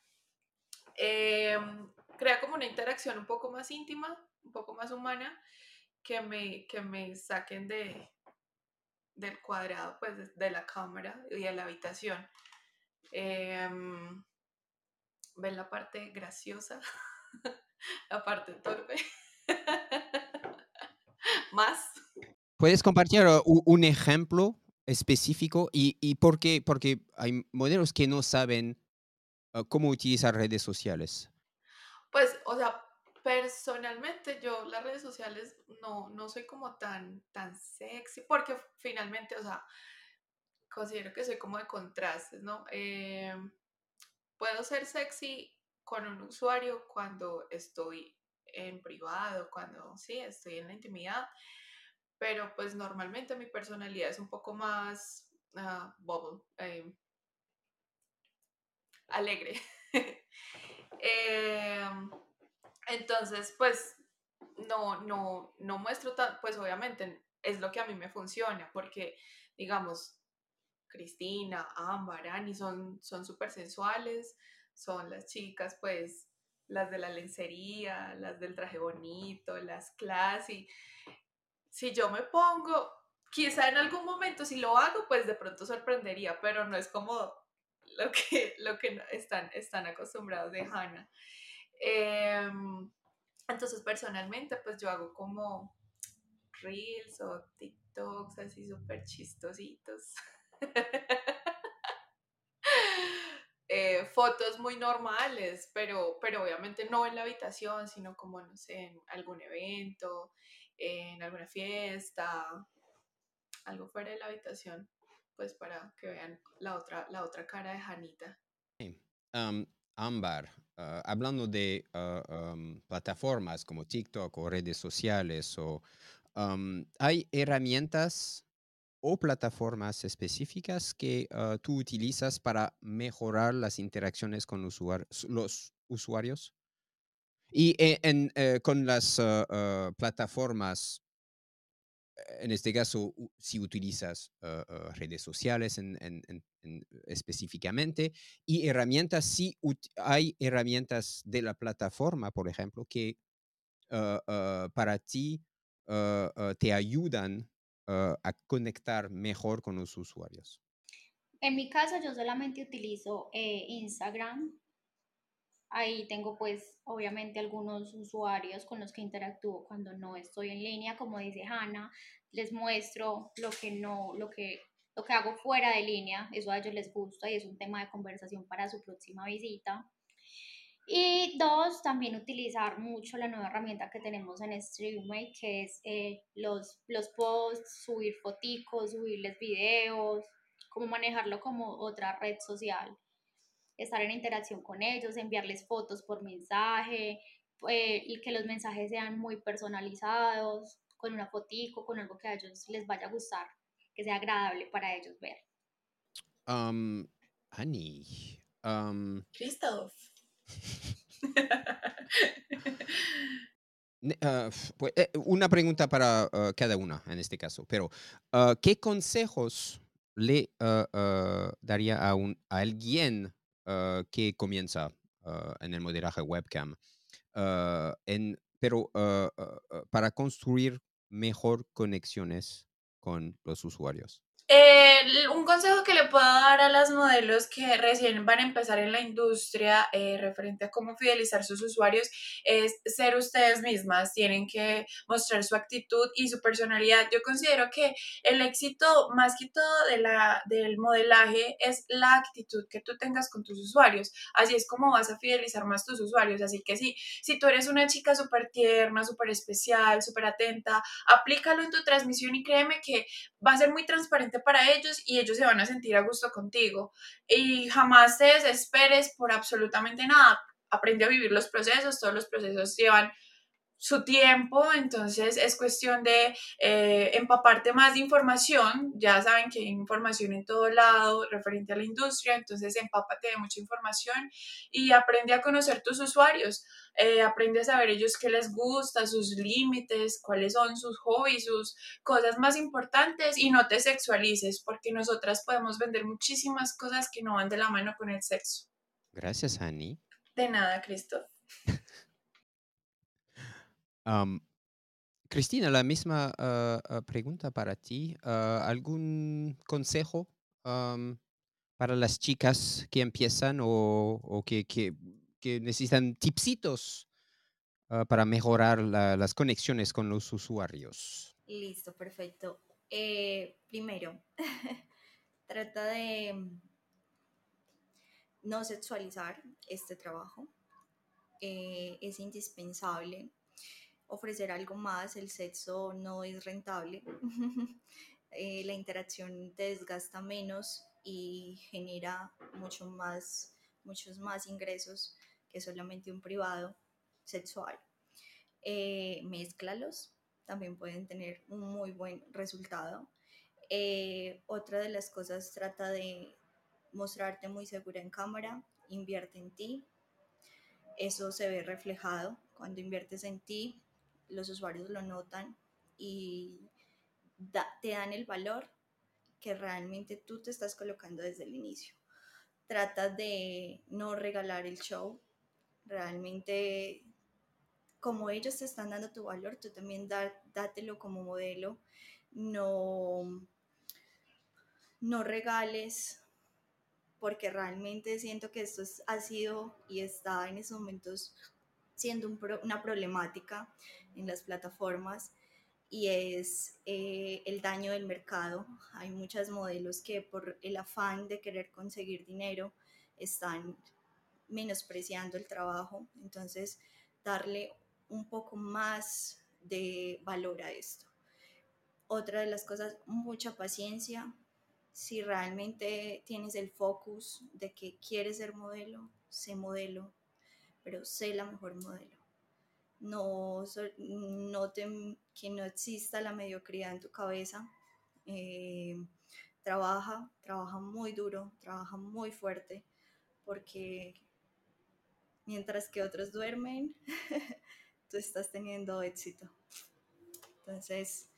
Em, crea como una interacción un poco más íntima, un poco más humana, que me, que me saquen de, del cuadrado, pues de la cámara y de la habitación. Em, ven la parte graciosa, la parte torpe. Más. ¿Puedes compartir un ejemplo específico? ¿Y, y por qué? Porque hay modelos que no saben uh, cómo utilizar redes sociales. O sea, personalmente yo las redes sociales no, no soy como tan, tan sexy, porque finalmente, o sea, considero que soy como de contrastes, ¿no? Eh, puedo ser sexy con un usuario cuando estoy en privado, cuando sí, estoy en la intimidad, pero pues normalmente mi personalidad es un poco más uh, bubble, eh, alegre. Em, entonces, pues, no, no, no muestro tan, pues obviamente es lo que a mí me funciona, porque, digamos, Cristina, Ámbar, Ani son súper sensuales, son las chicas, pues, las de la lencería, las del traje bonito, las classy. Si yo me pongo, quizá en algún momento si lo hago, pues de pronto sorprendería, pero no es como lo que, lo que están, están acostumbrados de Hannah. Em, entonces, personalmente, pues yo hago como reels o TikToks así súper chistositos. eh, fotos muy normales, pero, pero obviamente no en la habitación, sino como, no sé, en algún evento, en alguna fiesta, algo fuera de la habitación, pues para que vean la otra, la otra cara de Janita. Ámbar, ah, hablando de ah, plataformas como TikTok o redes sociales, o, ¿hay herramientas o plataformas específicas que ah, tú utilizas para mejorar las interacciones con los usuarios? Y eh, eh, con las plataformas en este caso, si utilizas ah, ah, redes sociales en, específicamente y herramientas, si hay herramientas de la plataforma, por ejemplo, que ah, para ti te ayudan a conectar mejor con los usuarios. En mi caso, yo solamente utilizo eh, Instagram Ahí tengo pues obviamente algunos usuarios con los que interactúo cuando no estoy en línea, como dice Hanna, les muestro lo que no, lo que, lo que hago fuera de línea, eso a ellos les gusta y es un tema de conversación para su próxima visita. Y dos, también utilizar mucho la nueva herramienta que tenemos en StreamMate, que es eh, los, los posts, subir foticos, subirles videos, cómo manejarlo como otra red social estar en interacción con ellos, enviarles fotos por mensaje eh, y que los mensajes sean muy personalizados, con una fotico, con algo que a ellos les vaya a gustar, que sea agradable para ellos ver. Um, Annie. Um, Christoph. Uh, pues, eh, una pregunta para uh, cada una en este caso, pero uh, ¿qué consejos le daría a, un, a alguien Ah, que comienza ah, en el modelaje webcam, ah, en, pero para construir mejor conexiones con los usuarios. Un consejo que le puedo dar a las modelos que recién van a empezar en la industria eh, referente a cómo fidelizar sus usuarios es ser ustedes mismas. Tienen que mostrar su actitud y su personalidad. Yo considero que el éxito, más que todo de la, del modelaje, es la actitud que tú tengas con tus usuarios. Así es como vas a fidelizar más tus usuarios. Así que sí, si tú eres una chica súper tierna, súper especial, súper atenta, aplícalo en tu transmisión y créeme que va a ser muy transparente para ellos y ellos se van a sentir a gusto contigo. Y jamás te desesperes por absolutamente nada. Aprende a vivir los procesos, todos los procesos llevan su tiempo, entonces es cuestión de eh, empaparte más de información, ya saben que hay información en todo lado referente a la industria, entonces empápate de mucha información y aprende a conocer tus usuarios, eh, aprende a saber ellos qué les gusta, sus límites, cuáles son sus hobbies, sus cosas más importantes y no te sexualices, porque nosotras podemos vender muchísimas cosas que no van de la mano con el sexo. Gracias, Annie. De nada, Cristo. Cristina, la misma ah, ah, pregunta para ti. Ah, ¿Algún consejo para las chicas que empiezan o, que, necesitan tipsitos para mejorar las conexiones con los usuarios? Listo, perfecto. Eh, primero, trata de no sexualizar este trabajo. Eh, es indispensable ofrecer algo más, el sexo no es rentable, eh, la interacción te desgasta menos y genera mucho más, muchos más ingresos que solamente un privado sexual. Eh, mézclalos, también pueden tener un muy buen resultado. Eh, otra de las cosas trata de mostrarte muy segura en cámara, invierte en ti. Eso se ve reflejado cuando inviertes en ti, los usuarios lo notan y te dan el valor que realmente tú te estás colocando desde el inicio. Trata de no regalar el show, realmente como ellos te están dando tu valor, tú también dátelo como modelo, no, no regales, porque realmente siento que esto ha sido y está en esos momentos siendo una problemática en las plataformas y es eh, el daño del mercado. Hay muchas modelos que por el afán de querer conseguir dinero están menospreciando el trabajo. Entonces, darle un poco más de valor a esto. Otra de las cosas, mucha paciencia. Si realmente tienes el focus de que quieres ser modelo, sé modelo, pero sé la mejor modelo. No, no que no exista la mediocridad en tu cabeza. Eh, trabaja, trabaja muy duro, trabaja muy fuerte, porque mientras que otros duermen, tú estás teniendo éxito. Entonces,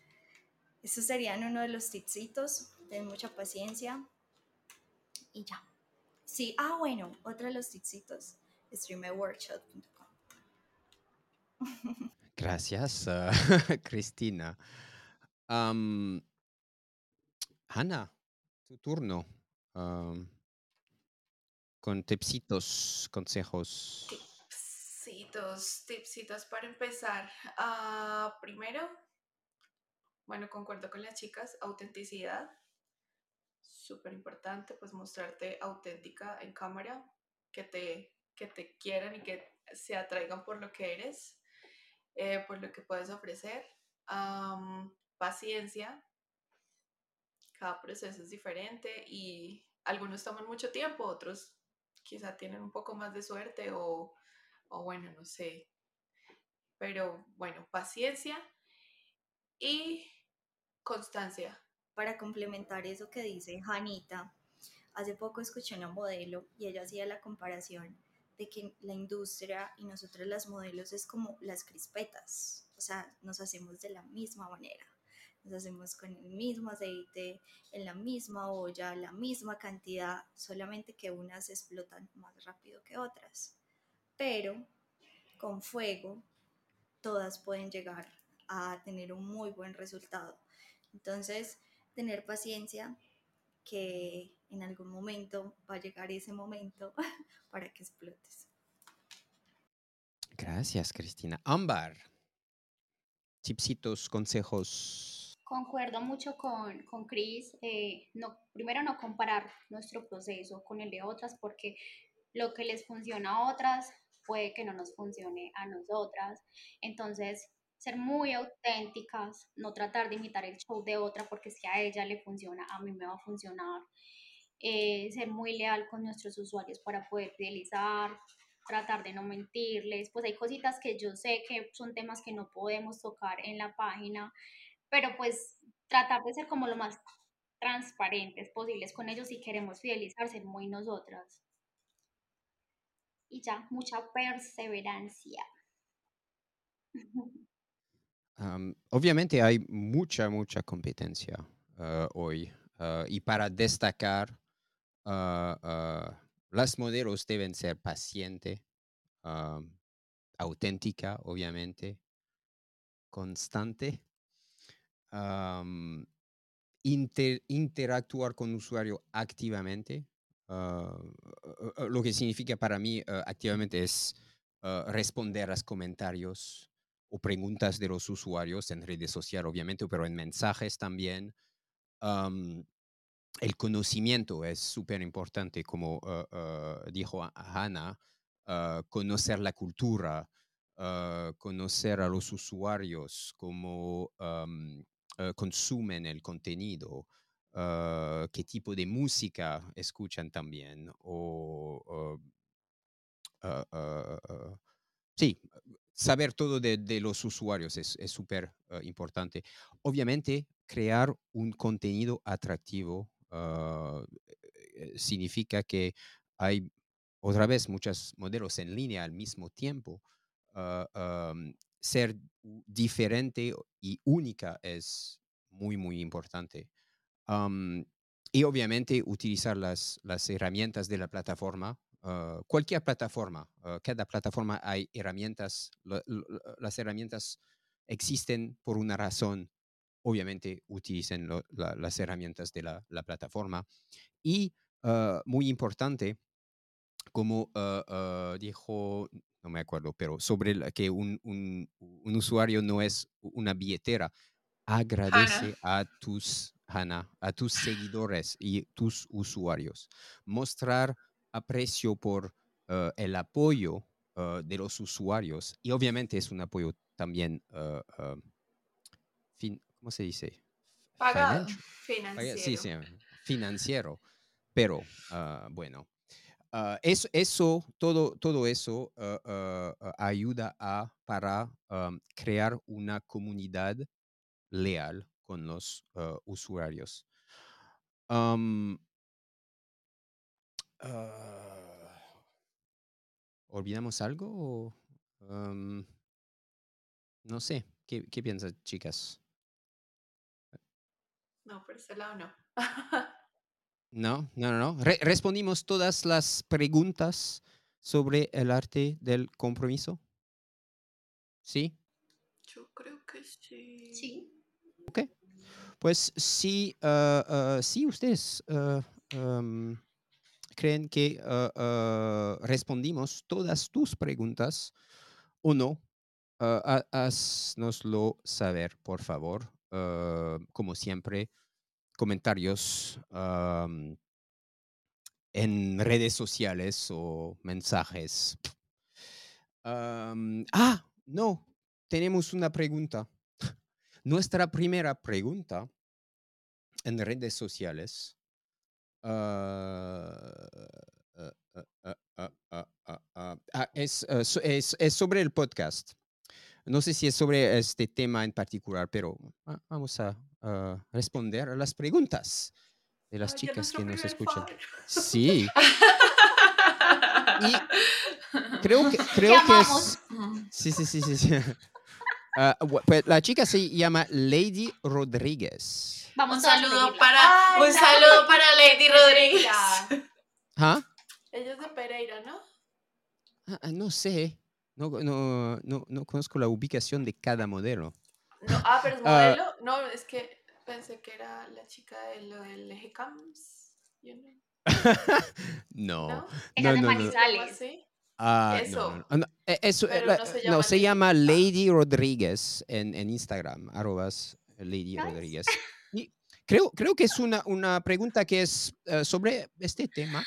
esos serían uno de los tipsitos. Ten mucha paciencia y ya. Sí, ah, bueno, otro de los tipsitos, streamerworkshop.com. Gracias, uh, Cristina. Um, Ana, tu turno. Um, con tipsitos, consejos. Tipsitos, tipsitos para empezar. Uh, primero, bueno, concuerdo con las chicas, autenticidad. Súper importante, pues mostrarte auténtica en cámara, que te, que te quieran y que se atraigan por lo que eres, eh, por lo que puedes ofrecer. paciencia, cada proceso es diferente y algunos toman mucho tiempo, otros quizá tienen un poco más de suerte o, o bueno, no sé. Pero bueno, paciencia y constancia. Para complementar eso que dice Janita, hace poco escuché una modelo y ella hacía la comparación que la industria y nosotros las modelos es como las crispetas, o sea, nos hacemos de la misma manera, nos hacemos con el mismo aceite, en la misma olla, la misma cantidad, solamente que unas explotan más rápido que otras, pero con fuego todas pueden llegar a tener un muy buen resultado. Entonces, tener paciencia que en algún momento va a llegar ese momento para que explotes. Gracias, Cristina. Ámbar, chipsitos, consejos. Concuerdo mucho con, con Cris. Eh, no, primero, no comparar nuestro proceso con el de otras, porque lo que les funciona a otras puede que no nos funcione a nosotras. Entonces, ser muy auténticas, no tratar de imitar el show de otra porque si a ella le funciona, a mí me va a funcionar. Eh, ser muy leal con nuestros usuarios para poder fidelizar, tratar de no mentirles, pues hay cositas que yo sé que son temas que no podemos tocar en la página, pero pues tratar de ser como lo más transparentes posibles con ellos si queremos fidelizar, ser muy nosotras. Y ya, mucha perseverancia. obviamente hay mucha, mucha competencia ah, hoy ah, y para destacar, uh, las modelos deben ser paciente, auténtica, obviamente, constante, interactuar con usuario activamente. lo que significa para mí activamente es responder a los comentarios o preguntas de los usuarios en redes sociales, obviamente, pero en mensajes también. El conocimiento es súper importante, como ah, ah, dijo Hannah, ah, conocer la cultura, conocer a los usuarios, cómo consumen el contenido, qué tipo de música escuchan también, o sí, saber todo de, los usuarios es súper importante. Obviamente, crear un contenido atractivo ah, eh, significa que hay otra vez muchos modelos en línea al mismo tiempo. Ah, ser diferente y única es muy, muy importante. y obviamente utilizar las, las herramientas de la plataforma Ah, cualquier plataforma, cada plataforma hay herramientas, las herramientas existen por una razón, obviamente utilicen las herramientas de la, la plataforma. Y uh, muy importante, como dijo, no me acuerdo, pero sobre que un, un, un, usuario no es una billetera, agradece a tus, Hannah, a tus seguidores y tus usuarios. Mostrar aprecio por el apoyo de los usuarios y obviamente es un apoyo también, ¿cómo se dice? Pagado. Financiero. Sí, sí, financiero. Pero ah, bueno, ah, eso, eso, todo, todo eso ah, ayuda a, para crear una comunidad leal con los usuarios. Ah, ¿Olvidamos algo? no sé, ¿qué, qué piensas, chicas? No, por ese lado no. No, no, no, no. Re- respondimos todas las preguntas sobre el arte del compromiso. ¿Sí? Yo creo que sí. Sí. Pues sí, ah, ah, si ustedes ah, am, creen que respondimos todas tus preguntas o no, ha- haznoslo saber, por favor. Eh, como siempre, comentarios en redes sociales o mensajes. Ah, no, tenemos una pregunta. Nuestra primera pregunta en redes sociales. es sobre el podcast. No sé si es sobre este tema en particular, pero vamos a ah, responder a las preguntas de las Ay, chicas que nos escuchan. fan. Sí, y creo que, creo que es... Sí, sí, sí, sí. sí. Bu- pues la chica se llama Lady Rodríguez. Vamos Un saludo para, Ay, un la saludo para Lady Rodríguez. ¿Ah? Ella es de Pereira, ¿no? Ah, ah, no sé. No, no, no, no conozco la ubicación de cada modelo. No, ah, pero es Ah. modelo. no, es que pensé que era la chica de lo del eje Cams. you know, no. ¿No? No, no. Ah, no, Eso. no, no. Ah, eh, eso, eh, la- no se llama se Lady. llama Lady Rodríguez en, en Instagram, arrobas Lady Nice. Rodríguez. Y creo, creo que es una, una pregunta que es eh, sobre este tema.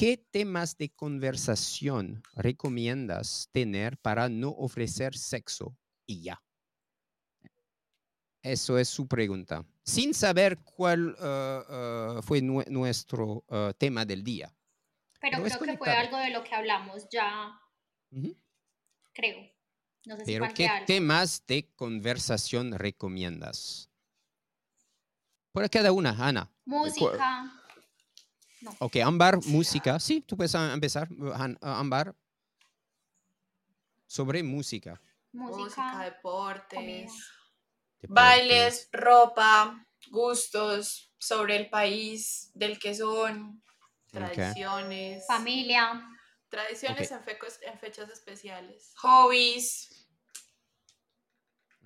¿Qué temas de conversación recomiendas tener para no ofrecer sexo y ya? Eso es su pregunta. Sin saber cuál eh, eh, fue nue- nuestro eh, tema del día. Pero creo que fue algo de lo que hablamos ya, creo. No sé si Pero ¿qué algo. temas de conversación recomiendas? Por cada una, Ana. Música. Ok, Ámbar, música. Sí, tú puedes empezar, Ámbar. Sobre música. Música, Música. deportes, bailes, ropa, gustos, sobre el país del que son, tradiciones, Familia. tradiciones en, fecos- en fechas especiales, hobbies,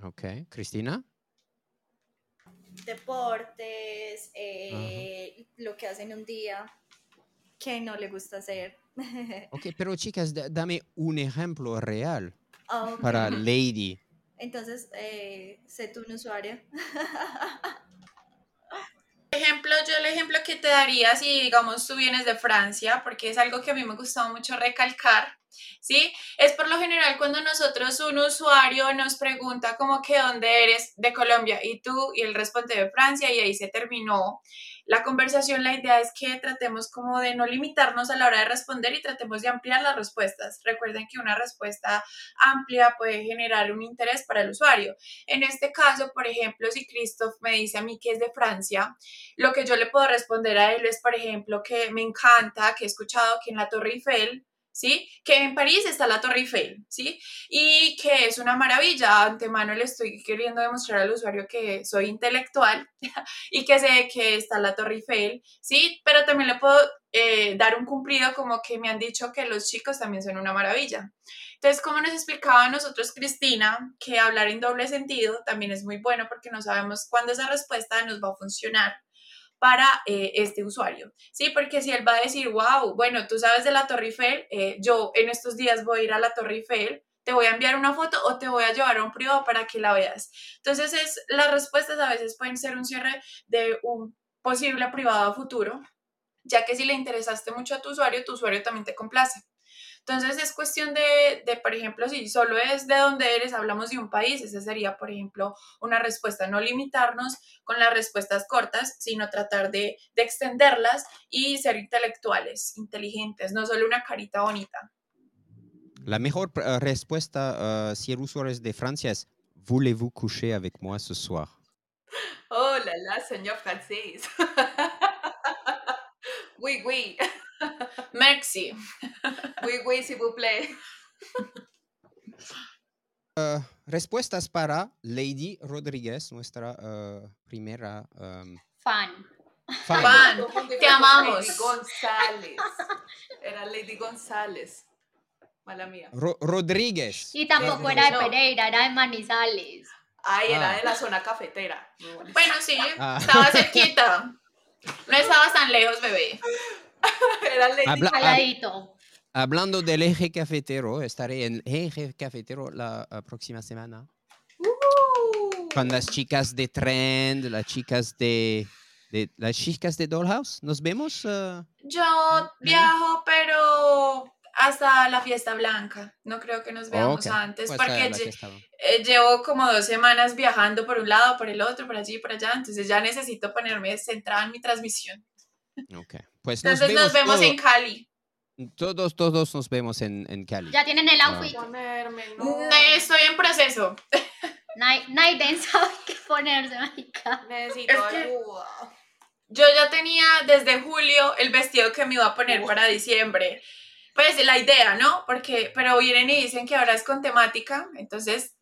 Ok, Cristina. Deportes, eh, lo que hacen un día que no le gusta hacer. Ok, pero chicas, da- dame un ejemplo real Ah, para Lady. Entonces, eh, sé tú un usuario. yo el ejemplo que te daría si, digamos, tú vienes de Francia, porque es algo que a mí me gustaba mucho recalcar, ¿sí? Es por lo general cuando nosotros, un usuario nos pregunta como que dónde eres de Colombia y tú, y él responde de Francia y ahí se terminó la conversación. La idea es que tratemos como de no limitarnos a la hora de responder y tratemos de ampliar las respuestas. Recuerden que una respuesta amplia puede generar un interés para el usuario. En este caso, por ejemplo, si Christoph me dice a mí que es de Francia, lo que yo le puedo responder a él es, por ejemplo, que me encanta, que he escuchado que en la Torre Eiffel, ¿sí? Que en París está la Torre Eiffel, ¿sí? Y que es una maravilla. Antemano le estoy queriendo demostrar al usuario que soy intelectual y que sé que está la Torre Eiffel, ¿sí? Pero también le puedo eh, dar un cumplido como que me han dicho que los chicos también son una maravilla. Entonces, como nos explicaba a nosotros Cristina, que hablar en doble sentido también es muy bueno porque no sabemos cuándo esa respuesta nos va a funcionar para eh, este usuario, ¿sí? Porque si él va a decir, wow, bueno, tú sabes de la Torre Eiffel, eh, yo en estos días voy a ir a la Torre Eiffel, te voy a enviar una foto o te voy a llevar a un privado para que la veas. Entonces, es, las respuestas a veces pueden ser un cierre de un posible privado futuro, ya que si le interesaste mucho a tu usuario, tu usuario también te complace. Entonces es cuestión de, de, por ejemplo, si solo es de dónde eres, hablamos de un país, esa sería, por ejemplo, una respuesta, no limitarnos con las respuestas cortas, sino tratar de, de extenderlas y ser intelectuales, inteligentes, no solo una carita bonita. La mejor uh, respuesta uh, si el usuario es de Francia es Voulez-vous coucher avec moi ce soir? Oh là là, señor francés. oui, oui. Merci. Oui, oui, s'il vous plaît. Uh, respuestas para Lady Rodríguez, nuestra primera um, fan. fan. Fan, te amamos. Lady González. Era Lady González. Mala mía. Ro Rodríguez. Y tampoco era de Pereira, era de Manizales. Ay, era Ah. de la zona cafetera. Bueno, sí, Ah. estaba cerquita. No estabas tan lejos, bebé. Era Habla- Al ladito. Hablando del eje cafetero, estaré en eje cafetero la próxima semana. Uh. Con las chicas de Trend, las chicas de, de las chicas de Dollhouse. ¿Nos vemos? uh? Yo viajo, pero hasta la fiesta blanca. No creo que nos veamos Ok, antes, pues, porque la lle- eh, llevo como dos semanas viajando por un lado, por el otro, por allí, por allá. Entonces ya necesito ponerme centrada en mi transmisión. Ok. Pues nos Entonces vemos, nos vemos todo- en Cali. todos, todos nos vemos en, en Cali. Ya tienen el Ah. outfit. Ponerme, no. Mm, Estoy en proceso. Nai- Naiden sabe qué ponerse, marica. Necesito Es que- ayuda. Yo ya tenía desde julio el vestido que me iba a poner para diciembre. Pues la idea, ¿no? Porque, pero vienen y dicen que ahora es con temática, entonces,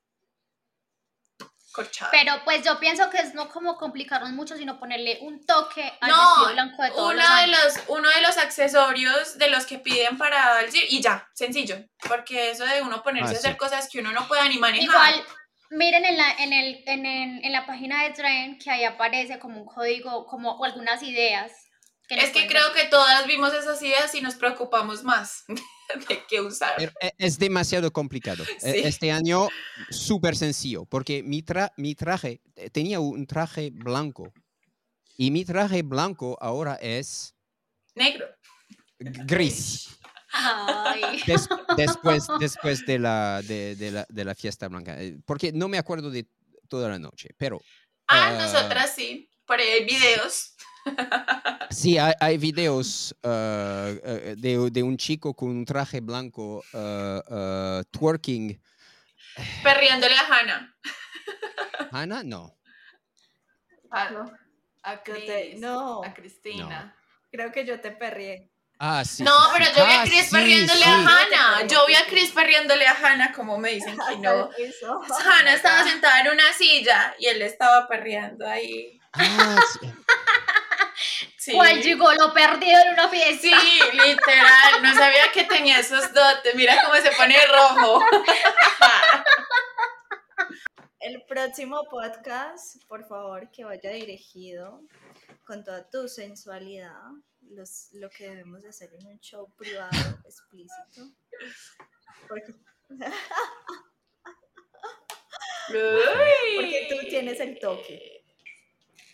corchado. Pero pues yo pienso que es no como complicarnos mucho, sino ponerle un toque al No, vestido blanco de todos uno los de los, uno de los accesorios de los que piden para el y ya, sencillo, porque eso de uno ponerse Ah, a hacer sí. cosas que uno no pueda ni manejar. Igual, miren en la, en, el, en, el- en la página de Tren que ahí aparece como un código, como o algunas ideas. Es que creo que todas vimos esas ideas y nos preocupamos más de qué usar. Pero e- es demasiado complicado. E- Sí. Este año, súper sencillo, porque mi, tra- mi traje, eh, tenía un traje blanco. Y mi traje blanco ahora es Negro. gris. Ay. Des- después, después de, la, de, de la, de la fiesta blanca. eh, Porque no me acuerdo de toda la noche, pero Ah, Ah. nosotras sí. Por ahí hay videos. sí, hay, hay videos ah, eh, de, de un chico con un traje blanco ah, ah, twerking. Perriéndole a Hannah. ¿Ana? No. A, a te- no, a Cristina. creo que yo te perrié. Ah, sí. no, sí, pero sí. yo vi Ah, a Chris sí, perriéndole sí. a Hannah. Sí. Yo vi a Chris perriéndole a Hannah, como me dicen que no. Hannah estaba sentada en una silla y él estaba perreando ahí. Ah, sí. ¿Cuál llegó lo perdido en una fiesta? Sí, literal. No sabía que tenía esos dotes. Mira cómo se pone rojo. El próximo podcast, por favor, que vaya dirigido con toda tu sensualidad, los, lo que debemos de hacer en un show privado explícito. Porque, porque tú tienes el toque.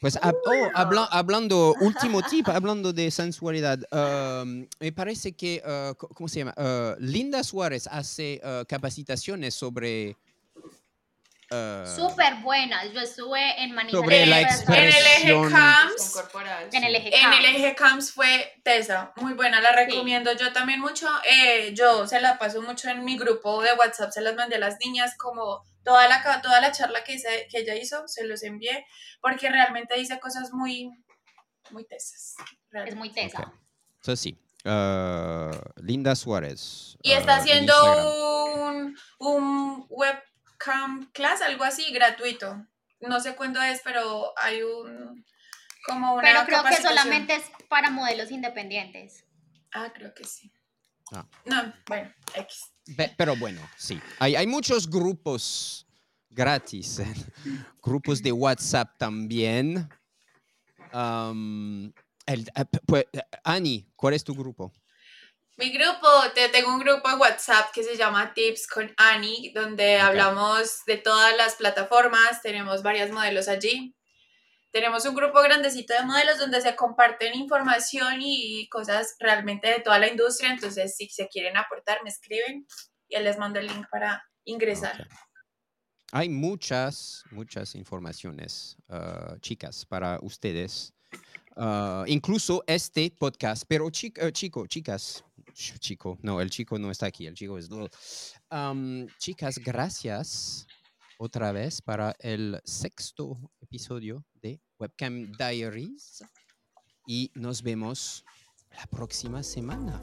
Pues oh, habla- hablando, último tip, hablando de sensualidad, um, me parece que, uh, ¿cómo se llama? Uh, Linda Suárez hace uh, capacitaciones sobre... uh, Súper buenas. Yo estuve en Manizales. Sobre la En el eje CAMS. En el sí. eje En el CAMS. eje CAMS fue Tesa, muy buena, la recomiendo yo también mucho. Eh, yo se la paso mucho en mi grupo de WhatsApp, se las mandé a las niñas como toda la, toda la charla que, hice- que ella hizo, se los envié, porque realmente dice cosas muy, muy tesas. Es realmente. muy tesa. Ok. So, sí, uh, Linda Suárez. Y está uh, en haciendo un, un webcam class, algo así, gratuito. No sé cuándo es, pero hay un... Como una Pero creo que solamente es para modelos independientes. Ah, creo que sí. Ah. No, bueno, X. Pe- Pero bueno, sí. Hay, hay muchos grupos gratis, grupos de WhatsApp también. Um, el- eh, pues, eh, Ani, ¿cuál es tu grupo? Mi grupo, te tengo un grupo de WhatsApp que se llama Tips con Annie, donde hablamos de todas las plataformas, tenemos varios modelos allí. tenemos un grupo grandecito de modelos donde se comparten información y cosas realmente de toda la industria. Entonces, si se quieren aportar, me escriben y les mando el link para ingresar. Hay muchas, muchas informaciones, ah, chicas, para ustedes. Ah, incluso este podcast, pero chi- eh, chico, chicas, ch- chico, no, el chico no está aquí, el chico es... Am, chicas, gracias otra vez para el sexto episodio de Webcam Diaries y nos vemos la próxima semana.